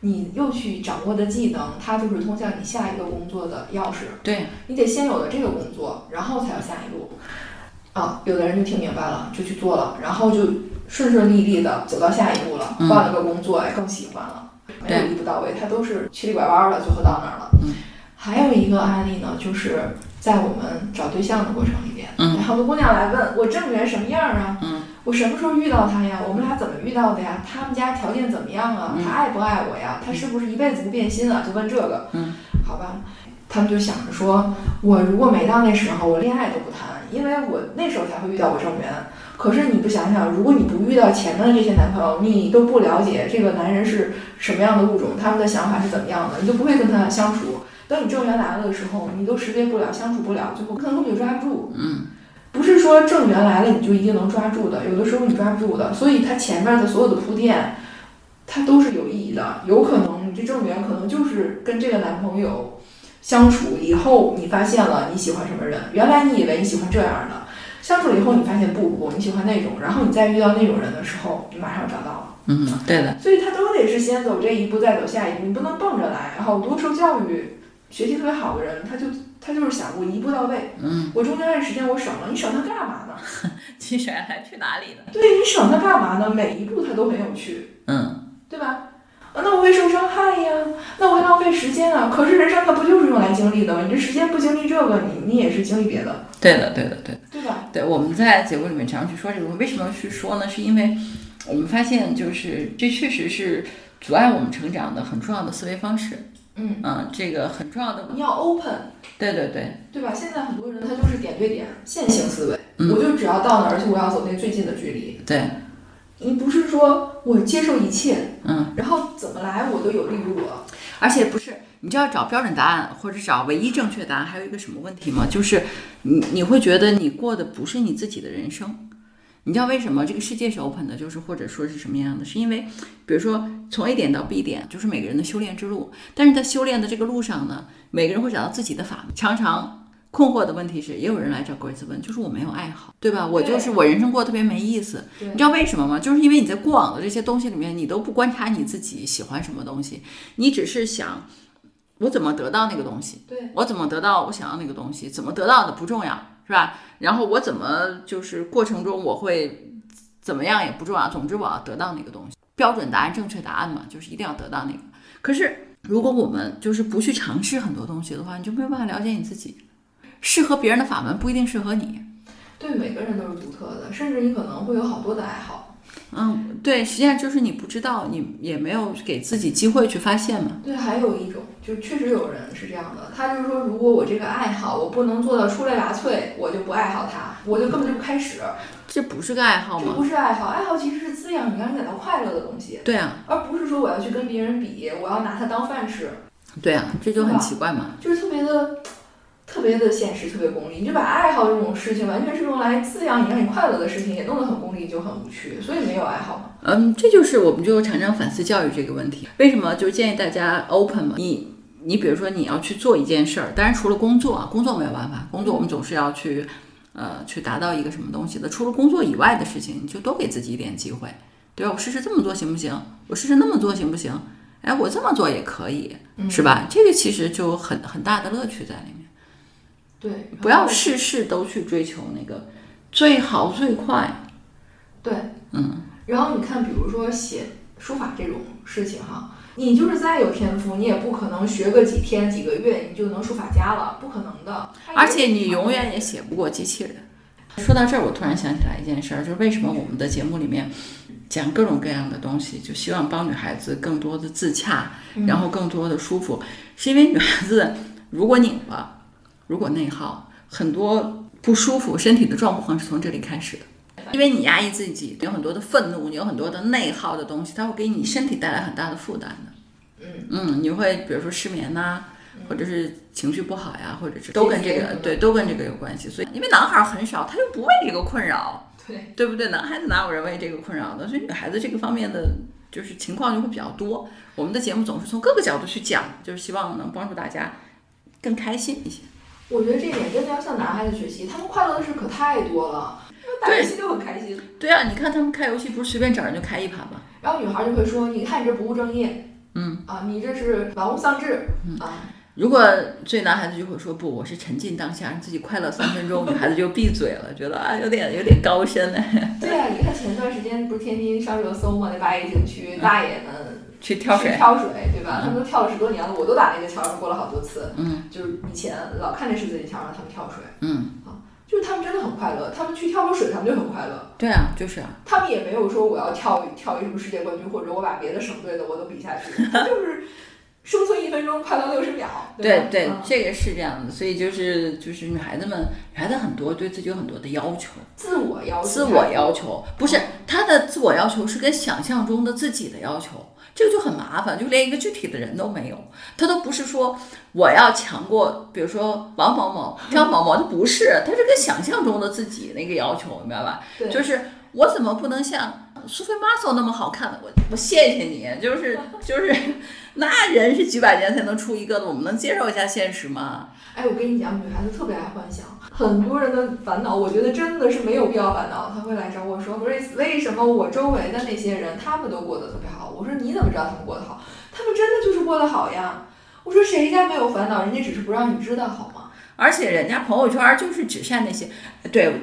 S2: 你又去掌握的技能，它就是通向你下一个工作的钥匙。
S1: 对，
S2: 你得先有了这个工作，然后才有下一步。啊，有的人就听明白了，就去做了，然后就顺顺利利的走到下一步了，
S1: 嗯
S2: 换了个工作，哎，更喜欢了，没有一步到位，他都是曲里拐弯了，最后到那儿了。
S1: 嗯
S2: 还有一个案例呢，就是在我们找对象的过程里边，
S1: 嗯
S2: 好多姑娘来问我正缘什么样啊？
S1: 嗯
S2: 我什么时候遇到他呀？我们俩怎么遇到的呀？他们家条件怎么样啊？
S1: 嗯
S2: 他爱不爱我呀？他是不是一辈子不变心啊？就问这个。
S1: 嗯，
S2: 好吧，他们就想着说，我如果没到那时候，我恋爱都不谈，因为我那时候才会遇到我正缘。可是你不想想，如果你不遇到前面的这些男朋友，你都不了解这个男人是什么样的物种，他们的想法是怎么样的，你就不会跟他相处。等你正缘来了的时候，你都识别不了，相处不了，最后可能根本就抓不住。
S1: 嗯，
S2: 不是说正缘来了你就一定能抓住的，有的时候你抓不住的。所以他前面的所有的铺垫，它都是有意义的。有可能你这正缘可能就是跟这个男朋友相处以后，你发现了你喜欢什么人，原来你以为你喜欢这样的，相处了以后你发现不不，你喜欢那种，然后你再遇到那种人的时候，你马上找到了。
S1: 嗯，对的，
S2: 所以他都得是先走这一步，再走下一步，你不能蹦着来。好多受教育、学习特别好的人，他就他就是想我一步到位，
S1: 嗯，
S2: 我中间那时间我省了，你省它干嘛呢？
S1: 其实还去哪里呢？
S2: 对你省它干嘛呢？每一步它都很有趣，
S1: 嗯，
S2: 对吧？啊那我会受伤害呀，那我会浪费时间啊。可是人生它不就是用来经历的吗？你这时间不经历这个，你你也是经历别的，
S1: 对的，对的，对的。
S2: 对吧？
S1: 对，我们在节目里面常去说这个，为什么去说呢？是因为我们发现，就是这确实是阻碍我们成长的很重要的思维方式。
S2: 嗯，
S1: 嗯，这个很重要的。
S2: 你要 open，
S1: 对对对，
S2: 对吧？现在很多人他就是点对点，线性思维，
S1: 嗯
S2: 我就只要到哪儿，而且我要走那最近的距离。
S1: 对，
S2: 你不是说我接受一切，
S1: 嗯，
S2: 然后怎么来我都有利于我。
S1: 而且不是你就要找标准答案或者找唯一正确答案，还有一个什么问题吗？就是你你会觉得你过的不是你自己的人生。你知道为什么这个世界是 open 的？就是或者说是什么样的？是因为，比如说从 A 点到 B 点，就是每个人的修炼之路。但是在修炼的这个路上呢，每个人会找到自己的法门。常常困惑的问题是，也有人来找 Grace 问，就是我没有爱好，对吧？我就是我人生过得特别没意思。你知道为什么吗？就是因为你在过往的这些东西里面，你都不观察你自己喜欢什么东西，你只是想我怎么得到那个东西，
S2: 对，
S1: 我怎么得到我想要那个东西，怎么得到的不重要，是吧？然后我怎么就是过程中我会怎么样也不重要，总之我要得到那个东西，标准答案、正确答案嘛，就是一定要得到那个。可是如果我们就是不去尝试很多东西的话，你就没有办法了解你自己。适合别人的法门不一定适合你。
S2: 对每个人都是独特的，甚至你可能会有好多的爱好。
S1: 嗯，对，实际上就是你不知道，你也没有给自己机会去发现嘛。
S2: 对，还有一种就是确实有人是这样的，他就是说，如果我这个爱好我不能做到出类拔萃，我就不爱好它，我就根本就不开始。
S1: 这不是个爱好
S2: 这
S1: 吗？
S2: 不是爱好，爱好其实是滋养你、让你感到快乐的东西，
S1: 对啊，
S2: 而不是说我要去跟别人比，我要拿它当饭吃，
S1: 对啊，这就很奇怪嘛。
S2: 就是特别的。特别的现实，特别功利。你就把爱好这种事情完全是用来滋养你、让你快乐的事情，也弄得很功利，就很无趣。所以没有爱好。
S1: 嗯，这就是我们就常常反思教育这个问题。为什么？就是建议大家 open 嘛。你你比如说你要去做一件事儿，当然除了工作啊，工作没有办法，工作我们总是要去呃去达到一个什么东西的。除了工作以外的事情，你就多给自己一点机会，对吧？我试试这么做行不行？我试试那么做行不行？哎，我这么做也可以，是吧？这个其实就很很大的乐趣在里面。
S2: 对，
S1: 不要事事都去追求那个最好最快。
S2: 对，
S1: 嗯。
S2: 然后你看，比如说写书法这种事情哈，你就是再有天赋，你也不可能学个几天几个月你就能书法家了，不可能的。
S1: 而且你永远也写不过机器人。说到这儿，我突然想起来一件事儿，就是为什么我们的节目里面。讲各种各样的东西，就希望帮女孩子更多的自洽，然后更多的舒服。是因为女孩子如果拧了，如果内耗，很多不舒服，身体的状况是从这里开始的。因为你压抑自己，有很多的愤怒，你有很多的内耗的东西，它会给你身体带来很大的负担的。
S2: 嗯
S1: 嗯，你会比如说失眠呐，或者是情绪不好呀，或者是都跟这个对，都跟这个有关系。所以，因为男孩很少，他就不为这个困扰。
S2: 对
S1: 对不对？男孩子哪有人为这个困扰的？所以女孩子这个方面的就是情况就会比较多。我们的节目总是从各个角度去讲，就是希望能帮助大家更开心一些。
S2: 我觉得这点真的要向男孩子学习，他们快乐的事可太多了，打游戏就很开心。
S1: 对啊，你看他们开游戏不是随便找人就开一盘吗？
S2: 然后女孩就会说：“你看你这不务正业，
S1: 嗯
S2: 啊，你这是玩物丧志，啊。”
S1: 如果这男孩子就会说不，我是沉浸当下，让自己快乐三分钟，女孩子就闭嘴了，觉得啊有点有点高深呢。
S2: 对啊，你看前段时间不是天津上热搜嘛？那八一景区大爷们
S1: 去跳水，
S2: 跳水对吧？他们都跳了十多年了，我都打那个桥上过了好多次。
S1: 嗯，
S2: 就是以前老看那十字街桥上他们跳水。
S1: 嗯，
S2: 啊，就是他们真的很快乐，他们去跳个水，他们就很快乐。
S1: 对啊，就是啊。
S2: 他们也没有说我要跳跳一什么世界冠军，或者我把别的省队的我都比下去，就是。生存一分钟，快乐六十秒。
S1: 对对，这个是这样的，所以就是就是女孩子们，女孩子很多对自己有很多的要求，
S2: 自我要求，
S1: 自我要求不是她的自我要求是跟想象中的自己的要求，这个就很麻烦，就连一个具体的人都没有，他都不是说我要强过，比如说王某某、张某某，他不是，他是跟想象中的自己那个要求，明白吧？就是我怎么不能像。苏菲玛索那么好看的，我我谢谢你，就是就是，那人是几百年才能出一个的，我们能接受一下现实吗？
S2: 哎，我跟你讲，女孩子特别爱幻想，很多人的烦恼，我觉得真的是没有必要烦恼。他会来找我说，Grace，为什么我周围的那些人他们都过得特别好？我说你怎么知道他们过得好？他们真的就是过得好呀。我说谁家没有烦恼？人家只是不让你知道好吗？
S1: 而且人家朋友圈就是只晒那些，对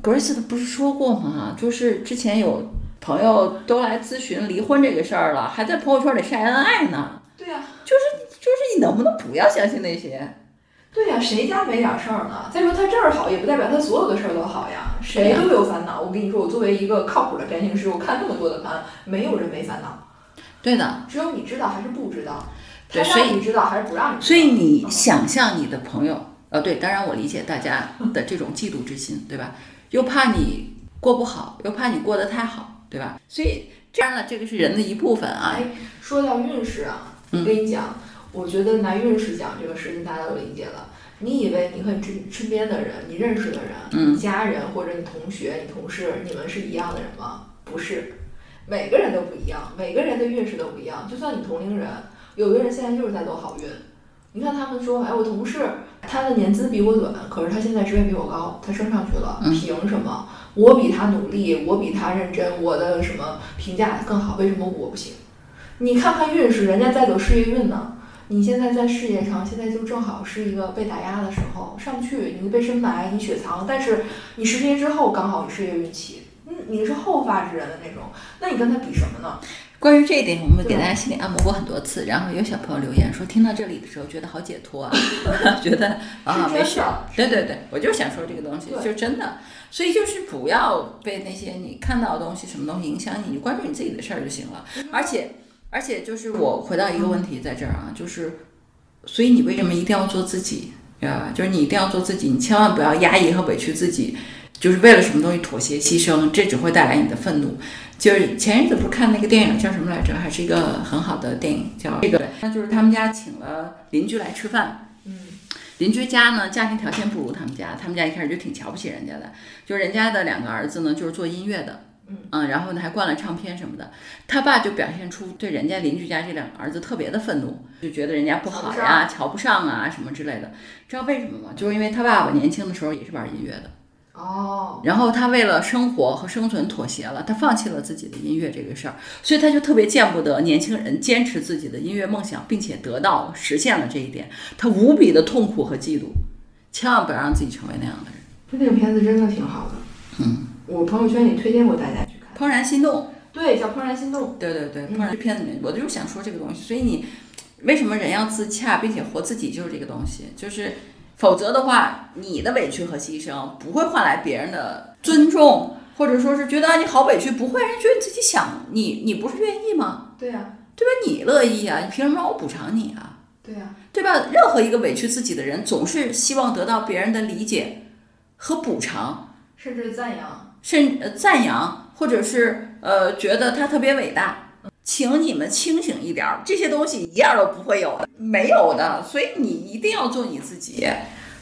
S1: ，Grace 不是说过吗？就是之前有。朋友都来咨询离婚这个事儿了，还在朋友圈里晒恩爱呢。
S2: 对呀，
S1: 就是就是你能不能不要相信那些？
S2: 对呀，谁家没点事儿呢？再说他这儿好，也不代表他所有的事儿都好呀。谁都有烦恼。我跟你说，我作为一个靠谱的占星师，我看那么多的盘，没有人没烦恼。
S1: 对的，
S2: 只有你知道还是不知道？
S1: 对，所以
S2: 你知道还是不让你知道？
S1: 所以你想象你的朋友，呃，对，当然我理解大家的这种嫉妒之心，对吧？又怕你过不好，又怕你过得太好。对吧？所以当然了，这个是人的一部分啊。
S2: 哎，说到运势啊，我跟你讲，我觉得拿运势讲这个事情，大家都理解了。你以为你和你身身边的人、你认识的人、你家人或者你同学、你同事，你们是一样的人吗？不是，每个人都不一样，每个人的运势都不一样。就算你同龄人，有的人现在就是在走好运。你看他们说，哎，我同事他的年资比我短，可是他现在职位比我高，他升上去了，凭什么？我比他努力，我比他认真，我的什么评价更好？为什么我不行？你看看运势，人家在走事业运呢。你现在在事业上，现在就正好是一个被打压的时候，上不去你被深埋，你雪藏，但是你十年之后刚好你事业运起，嗯，你是后发制人的那种，那你跟他比什么呢？
S1: 关于这一点，我们给大家心理按摩过很多次，然后有小朋友留言说，听到这里的时候觉得好解脱啊，觉得 啊没事，对对对，我就想说这个东西，就真的，所以就是不要被那些你看到的东西什么东西影响你，你关注你自己的事儿就行了。而且而且就是我回到一个问题在这儿啊，就是所以你为什么一定要做自己，知道吧？就是你一定要做自己，你千万不要压抑和委屈自己，就是为了什么东西妥协牺牲，这只会带来你的愤怒。就是前日子不是看那个电影叫什么来着？还是一个很好的电影，叫这个。那就是他们家请了邻居来吃饭，
S2: 嗯，
S1: 邻居家呢，家庭条件不如他们家，他们家一开始就挺瞧不起人家的，就人家的两个儿子呢，就是做音乐的。嗯，然后呢，还灌了唱片什么的。他爸就表现出对人家邻居家这两个儿子特别的愤怒，就觉得人家不好呀，瞧不上啊什么之类的。知道为什么吗？就是因为他爸爸年轻的时候也是玩音乐的。
S2: 哦。
S1: 然后他为了生活和生存妥协了，他放弃了自己的音乐这个事儿，所以他就特别见不得年轻人坚持自己的音乐梦想，并且得到实现了这一点，他无比的痛苦和嫉妒。千万不要让自己成为那样的人。
S2: 那个片子真的挺好的。
S1: 嗯。
S2: 我朋友圈里推荐过大家去看《
S1: 怦然心动》，
S2: 对，叫《怦然心动》。
S1: 对对对，怦然这片子里面，我就是想说这个东西。所以你为什么人要自洽，并且活自己，就是这个东西。就是否则的话，你的委屈和牺牲不会换来别人的尊重，或者说是觉得你好委屈，不会，人觉得你自己想，你你不是愿意吗？
S2: 对呀，
S1: 对吧？你乐意啊，你凭什么让我补偿你啊？
S2: 对呀，
S1: 对吧？任何一个委屈自己的人，总是希望得到别人的理解和补偿，
S2: 甚至赞扬。
S1: 甚呃赞扬，或者是呃觉得他特别伟大，请你们清醒一点儿，这些东西一样都不会有的，没有的，所以你一定要做你自己。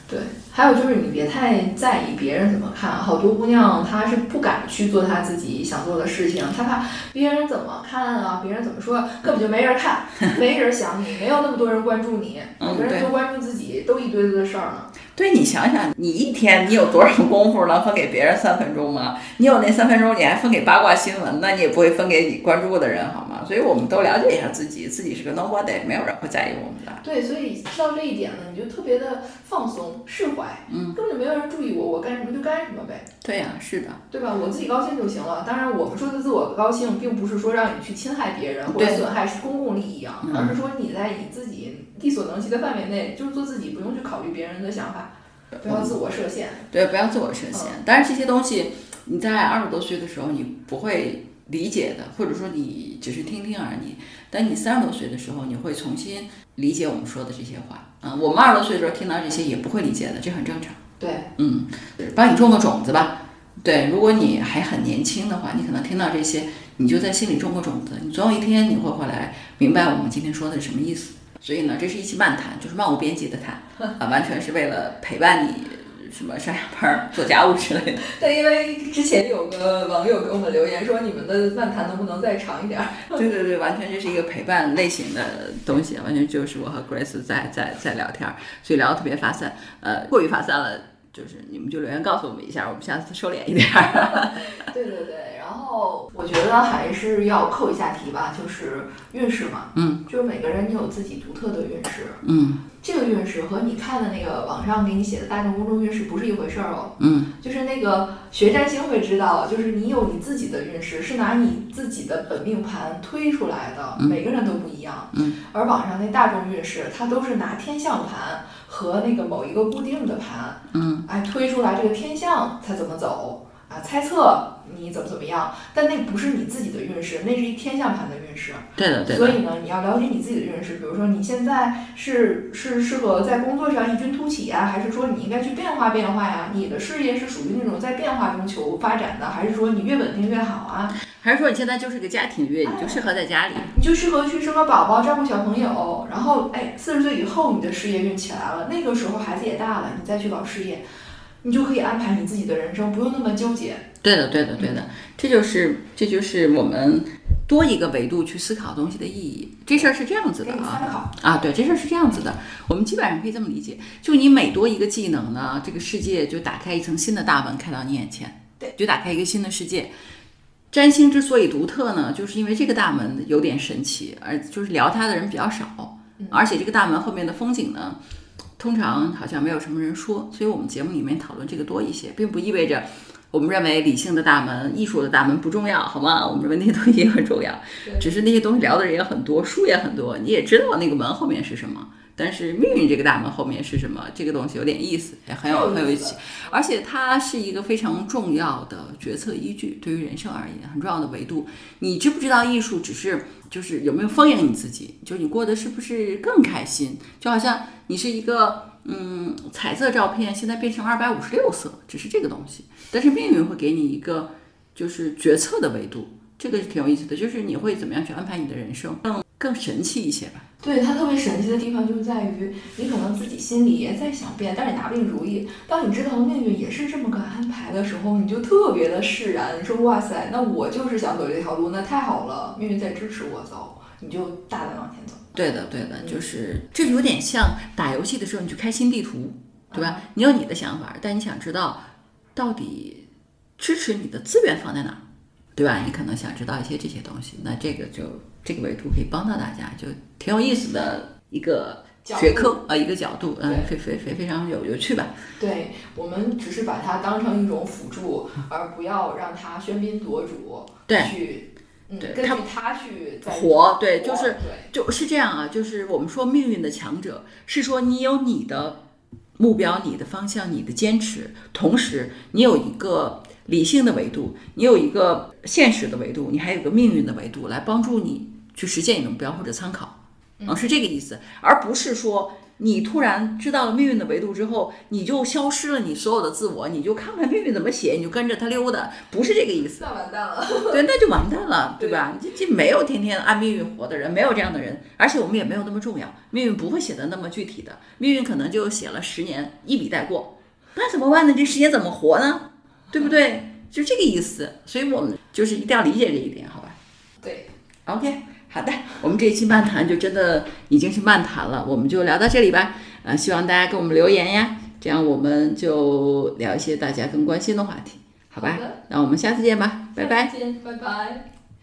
S2: 对，还有就是你别太在意别人怎么看，好多姑娘她是不敢去做她自己想做的事情，她怕别人怎么看啊，别人怎么说，根本就没人看，没人想你，没有那么多人关注你，每个人都关注自己，都一堆堆的事儿呢。
S1: 对你想想，你一天你有多少功夫能分给别人三分钟吗？你有那三分钟，你还分给八卦新闻，那你也不会分给你关注的人，好吗？所以我们都了解一下自己，自己是个 nobody，没有人会在意我们的。
S2: 对，所以知道这一点呢，你就特别的放松释怀，
S1: 嗯，
S2: 根本就没有人注意我，我干什么就干什么呗。
S1: 对呀，是的，
S2: 对吧？我自己高兴就行了。当然，我们说的自我高兴，并不是说让你去侵害别人或者损害公共利益啊，而是说你在以自己力所能及的范围内，就是做自己，不用去考虑别人的想法。不要自我设限，
S1: 对，不要自我设限。但是这些东西你在二十多岁的时候你不会理解的，或者说你只是听听而已。等你三十多岁的时候，你会重新理解我们说的这些话。嗯，我们二十多岁的时候听到这些也不会理解的，这很正常。
S2: 对，
S1: 嗯，帮你种个种子吧。对，如果你还很年轻的话，你可能听到这些，你就在心里种个种子，你总有一天你会回来明白我们今天说的是什么意思。所以呢，这是一期漫谈，就是漫无边际的谈 啊，完全是为了陪伴你，什么上下班、做家务之类的。
S2: 对，因为之前有个网友给我们留言说，你们的漫谈能不能再长一点？
S1: 对对对，完全这是一个陪伴类型的东西，完全就是我和 Grace 在在在聊天，所以聊的特别发散，呃，过于发散了，就是你们就留言告诉我们一下，我们下次收敛一点。
S2: 对对对。然后我觉得还是要扣一下题吧，就是运势嘛，
S1: 嗯，
S2: 就是每个人你有自己独特的运势，
S1: 嗯，
S2: 这个运势和你看的那个网上给你写的大众公众运势不是一回事儿哦，
S1: 嗯，
S2: 就是那个学占星会知道，就是你有你自己的运势，是拿你自己的本命盘推出来的，每个人都不一样，
S1: 嗯，
S2: 而网上那大众运势，它都是拿天象盘和那个某一个固定的盘，
S1: 嗯，
S2: 哎推出来这个天象它怎么走。啊，猜测你怎么怎么样，但那不是你自己的运势，那是一天象盘的运势。
S1: 对的，对
S2: 的。所以呢，你要了解你自己的运势。比如说，你现在是是适合在工作上异军突起呀，还是说你应该去变化变化呀？你的事业是属于那种在变化中求发展的，还是说你越稳定越好啊？
S1: 还是说你现在就是个家庭运，你就适合在家里，
S2: 你就适合去生个宝宝，照顾小朋友。然后，哎，四十岁以后你的事业运起来了，那个时候孩子也大了，你再去搞事业。你就可以安排你自己的人生，不用那么纠结。
S1: 对的，对的，对的，这就是这就是我们多一个维度去思考东西的意义。这事儿是这样子的啊，啊，对，这事儿是这样子的。我们基本上可以这么理解：就你每多一个技能呢，这个世界就打开一层新的大门开到你眼前，
S2: 对，
S1: 就打开一个新的世界。占星之所以独特呢，就是因为这个大门有点神奇，而就是聊它的人比较少，而且这个大门后面的风景呢。通常好像没有什么人说，所以我们节目里面讨论这个多一些，并不意味着我们认为理性的大门、艺术的大门不重要，好吗？我们认为那些东西也很重要，只是那些东西聊的人也很多，书也很多，你也知道那个门后面是什么。但是命运这个大门后面是什么？这个东西有点意思，也很有很有意思，而且它是一个非常重要的决策依据，对于人生而言很重要的维度。你知不知道艺术只是就是有没有丰盈你自己？就是你过得是不是更开心？就好像你是一个嗯彩色照片，现在变成二百五十六色，只是这个东西。但是命运会给你一个就是决策的维度，这个是挺有意思的，就是你会怎么样去安排你的人生？更神奇一些吧。
S2: 对它特别神奇的地方就在于，你可能自己心里也在想变，但是你拿不定主意。当你知道命运也是这么个安排的时候，你就特别的释然。你说哇塞，那我就是想走这条路，那太好了，命运在支持我走，你就大胆往前走。
S1: 对的，对的，就是这有点像打游戏的时候，你去开新地图，对吧？你有你的想法，但你想知道到底支持你的资源放在哪儿，对吧？你可能想知道一些这些东西，那这个就这个维度可以帮到大家，就挺有意思的一个学科啊，一个角度，嗯，非非非非常有有趣吧？
S2: 对我们只是把它当成一种辅助，而不要让它喧宾夺主，
S1: 对，
S2: 去。
S1: 对，
S2: 根据他去
S1: 活，对，就是，就是这样啊。就是我们说命运的强者，是说你有你的目标、你的方向、你的坚持，同时你有一个理性的维度，你有一个现实的维度，你还有个命运的维度来帮助你去实现你的目标或者参考，
S2: 嗯，
S1: 是这个意思，而不是说。你突然知道了命运的维度之后，你就消失了你所有的自我，你就看看命运怎么写，你就跟着他溜达，不是这个意思。
S2: 那完蛋了。
S1: 对，那就完蛋了，对吧？这这没有天天按命运活的人，没有这样的人，而且我们也没有那么重要，命运不会写的那么具体的，命运可能就写了十年，一笔带过，那怎么办呢？这十年怎么活呢？对不对？就这个意思，所以我们就是一定要理解这一点，好吧？
S2: 对
S1: ，OK。好的，我们这一期漫谈就真的已经是漫谈了，我们就聊到这里吧。呃，希望大家给我们留言呀，这样我们就聊一些大家更关心的话题，好吧？那我们下次见吧，拜拜。
S2: 再见，拜拜。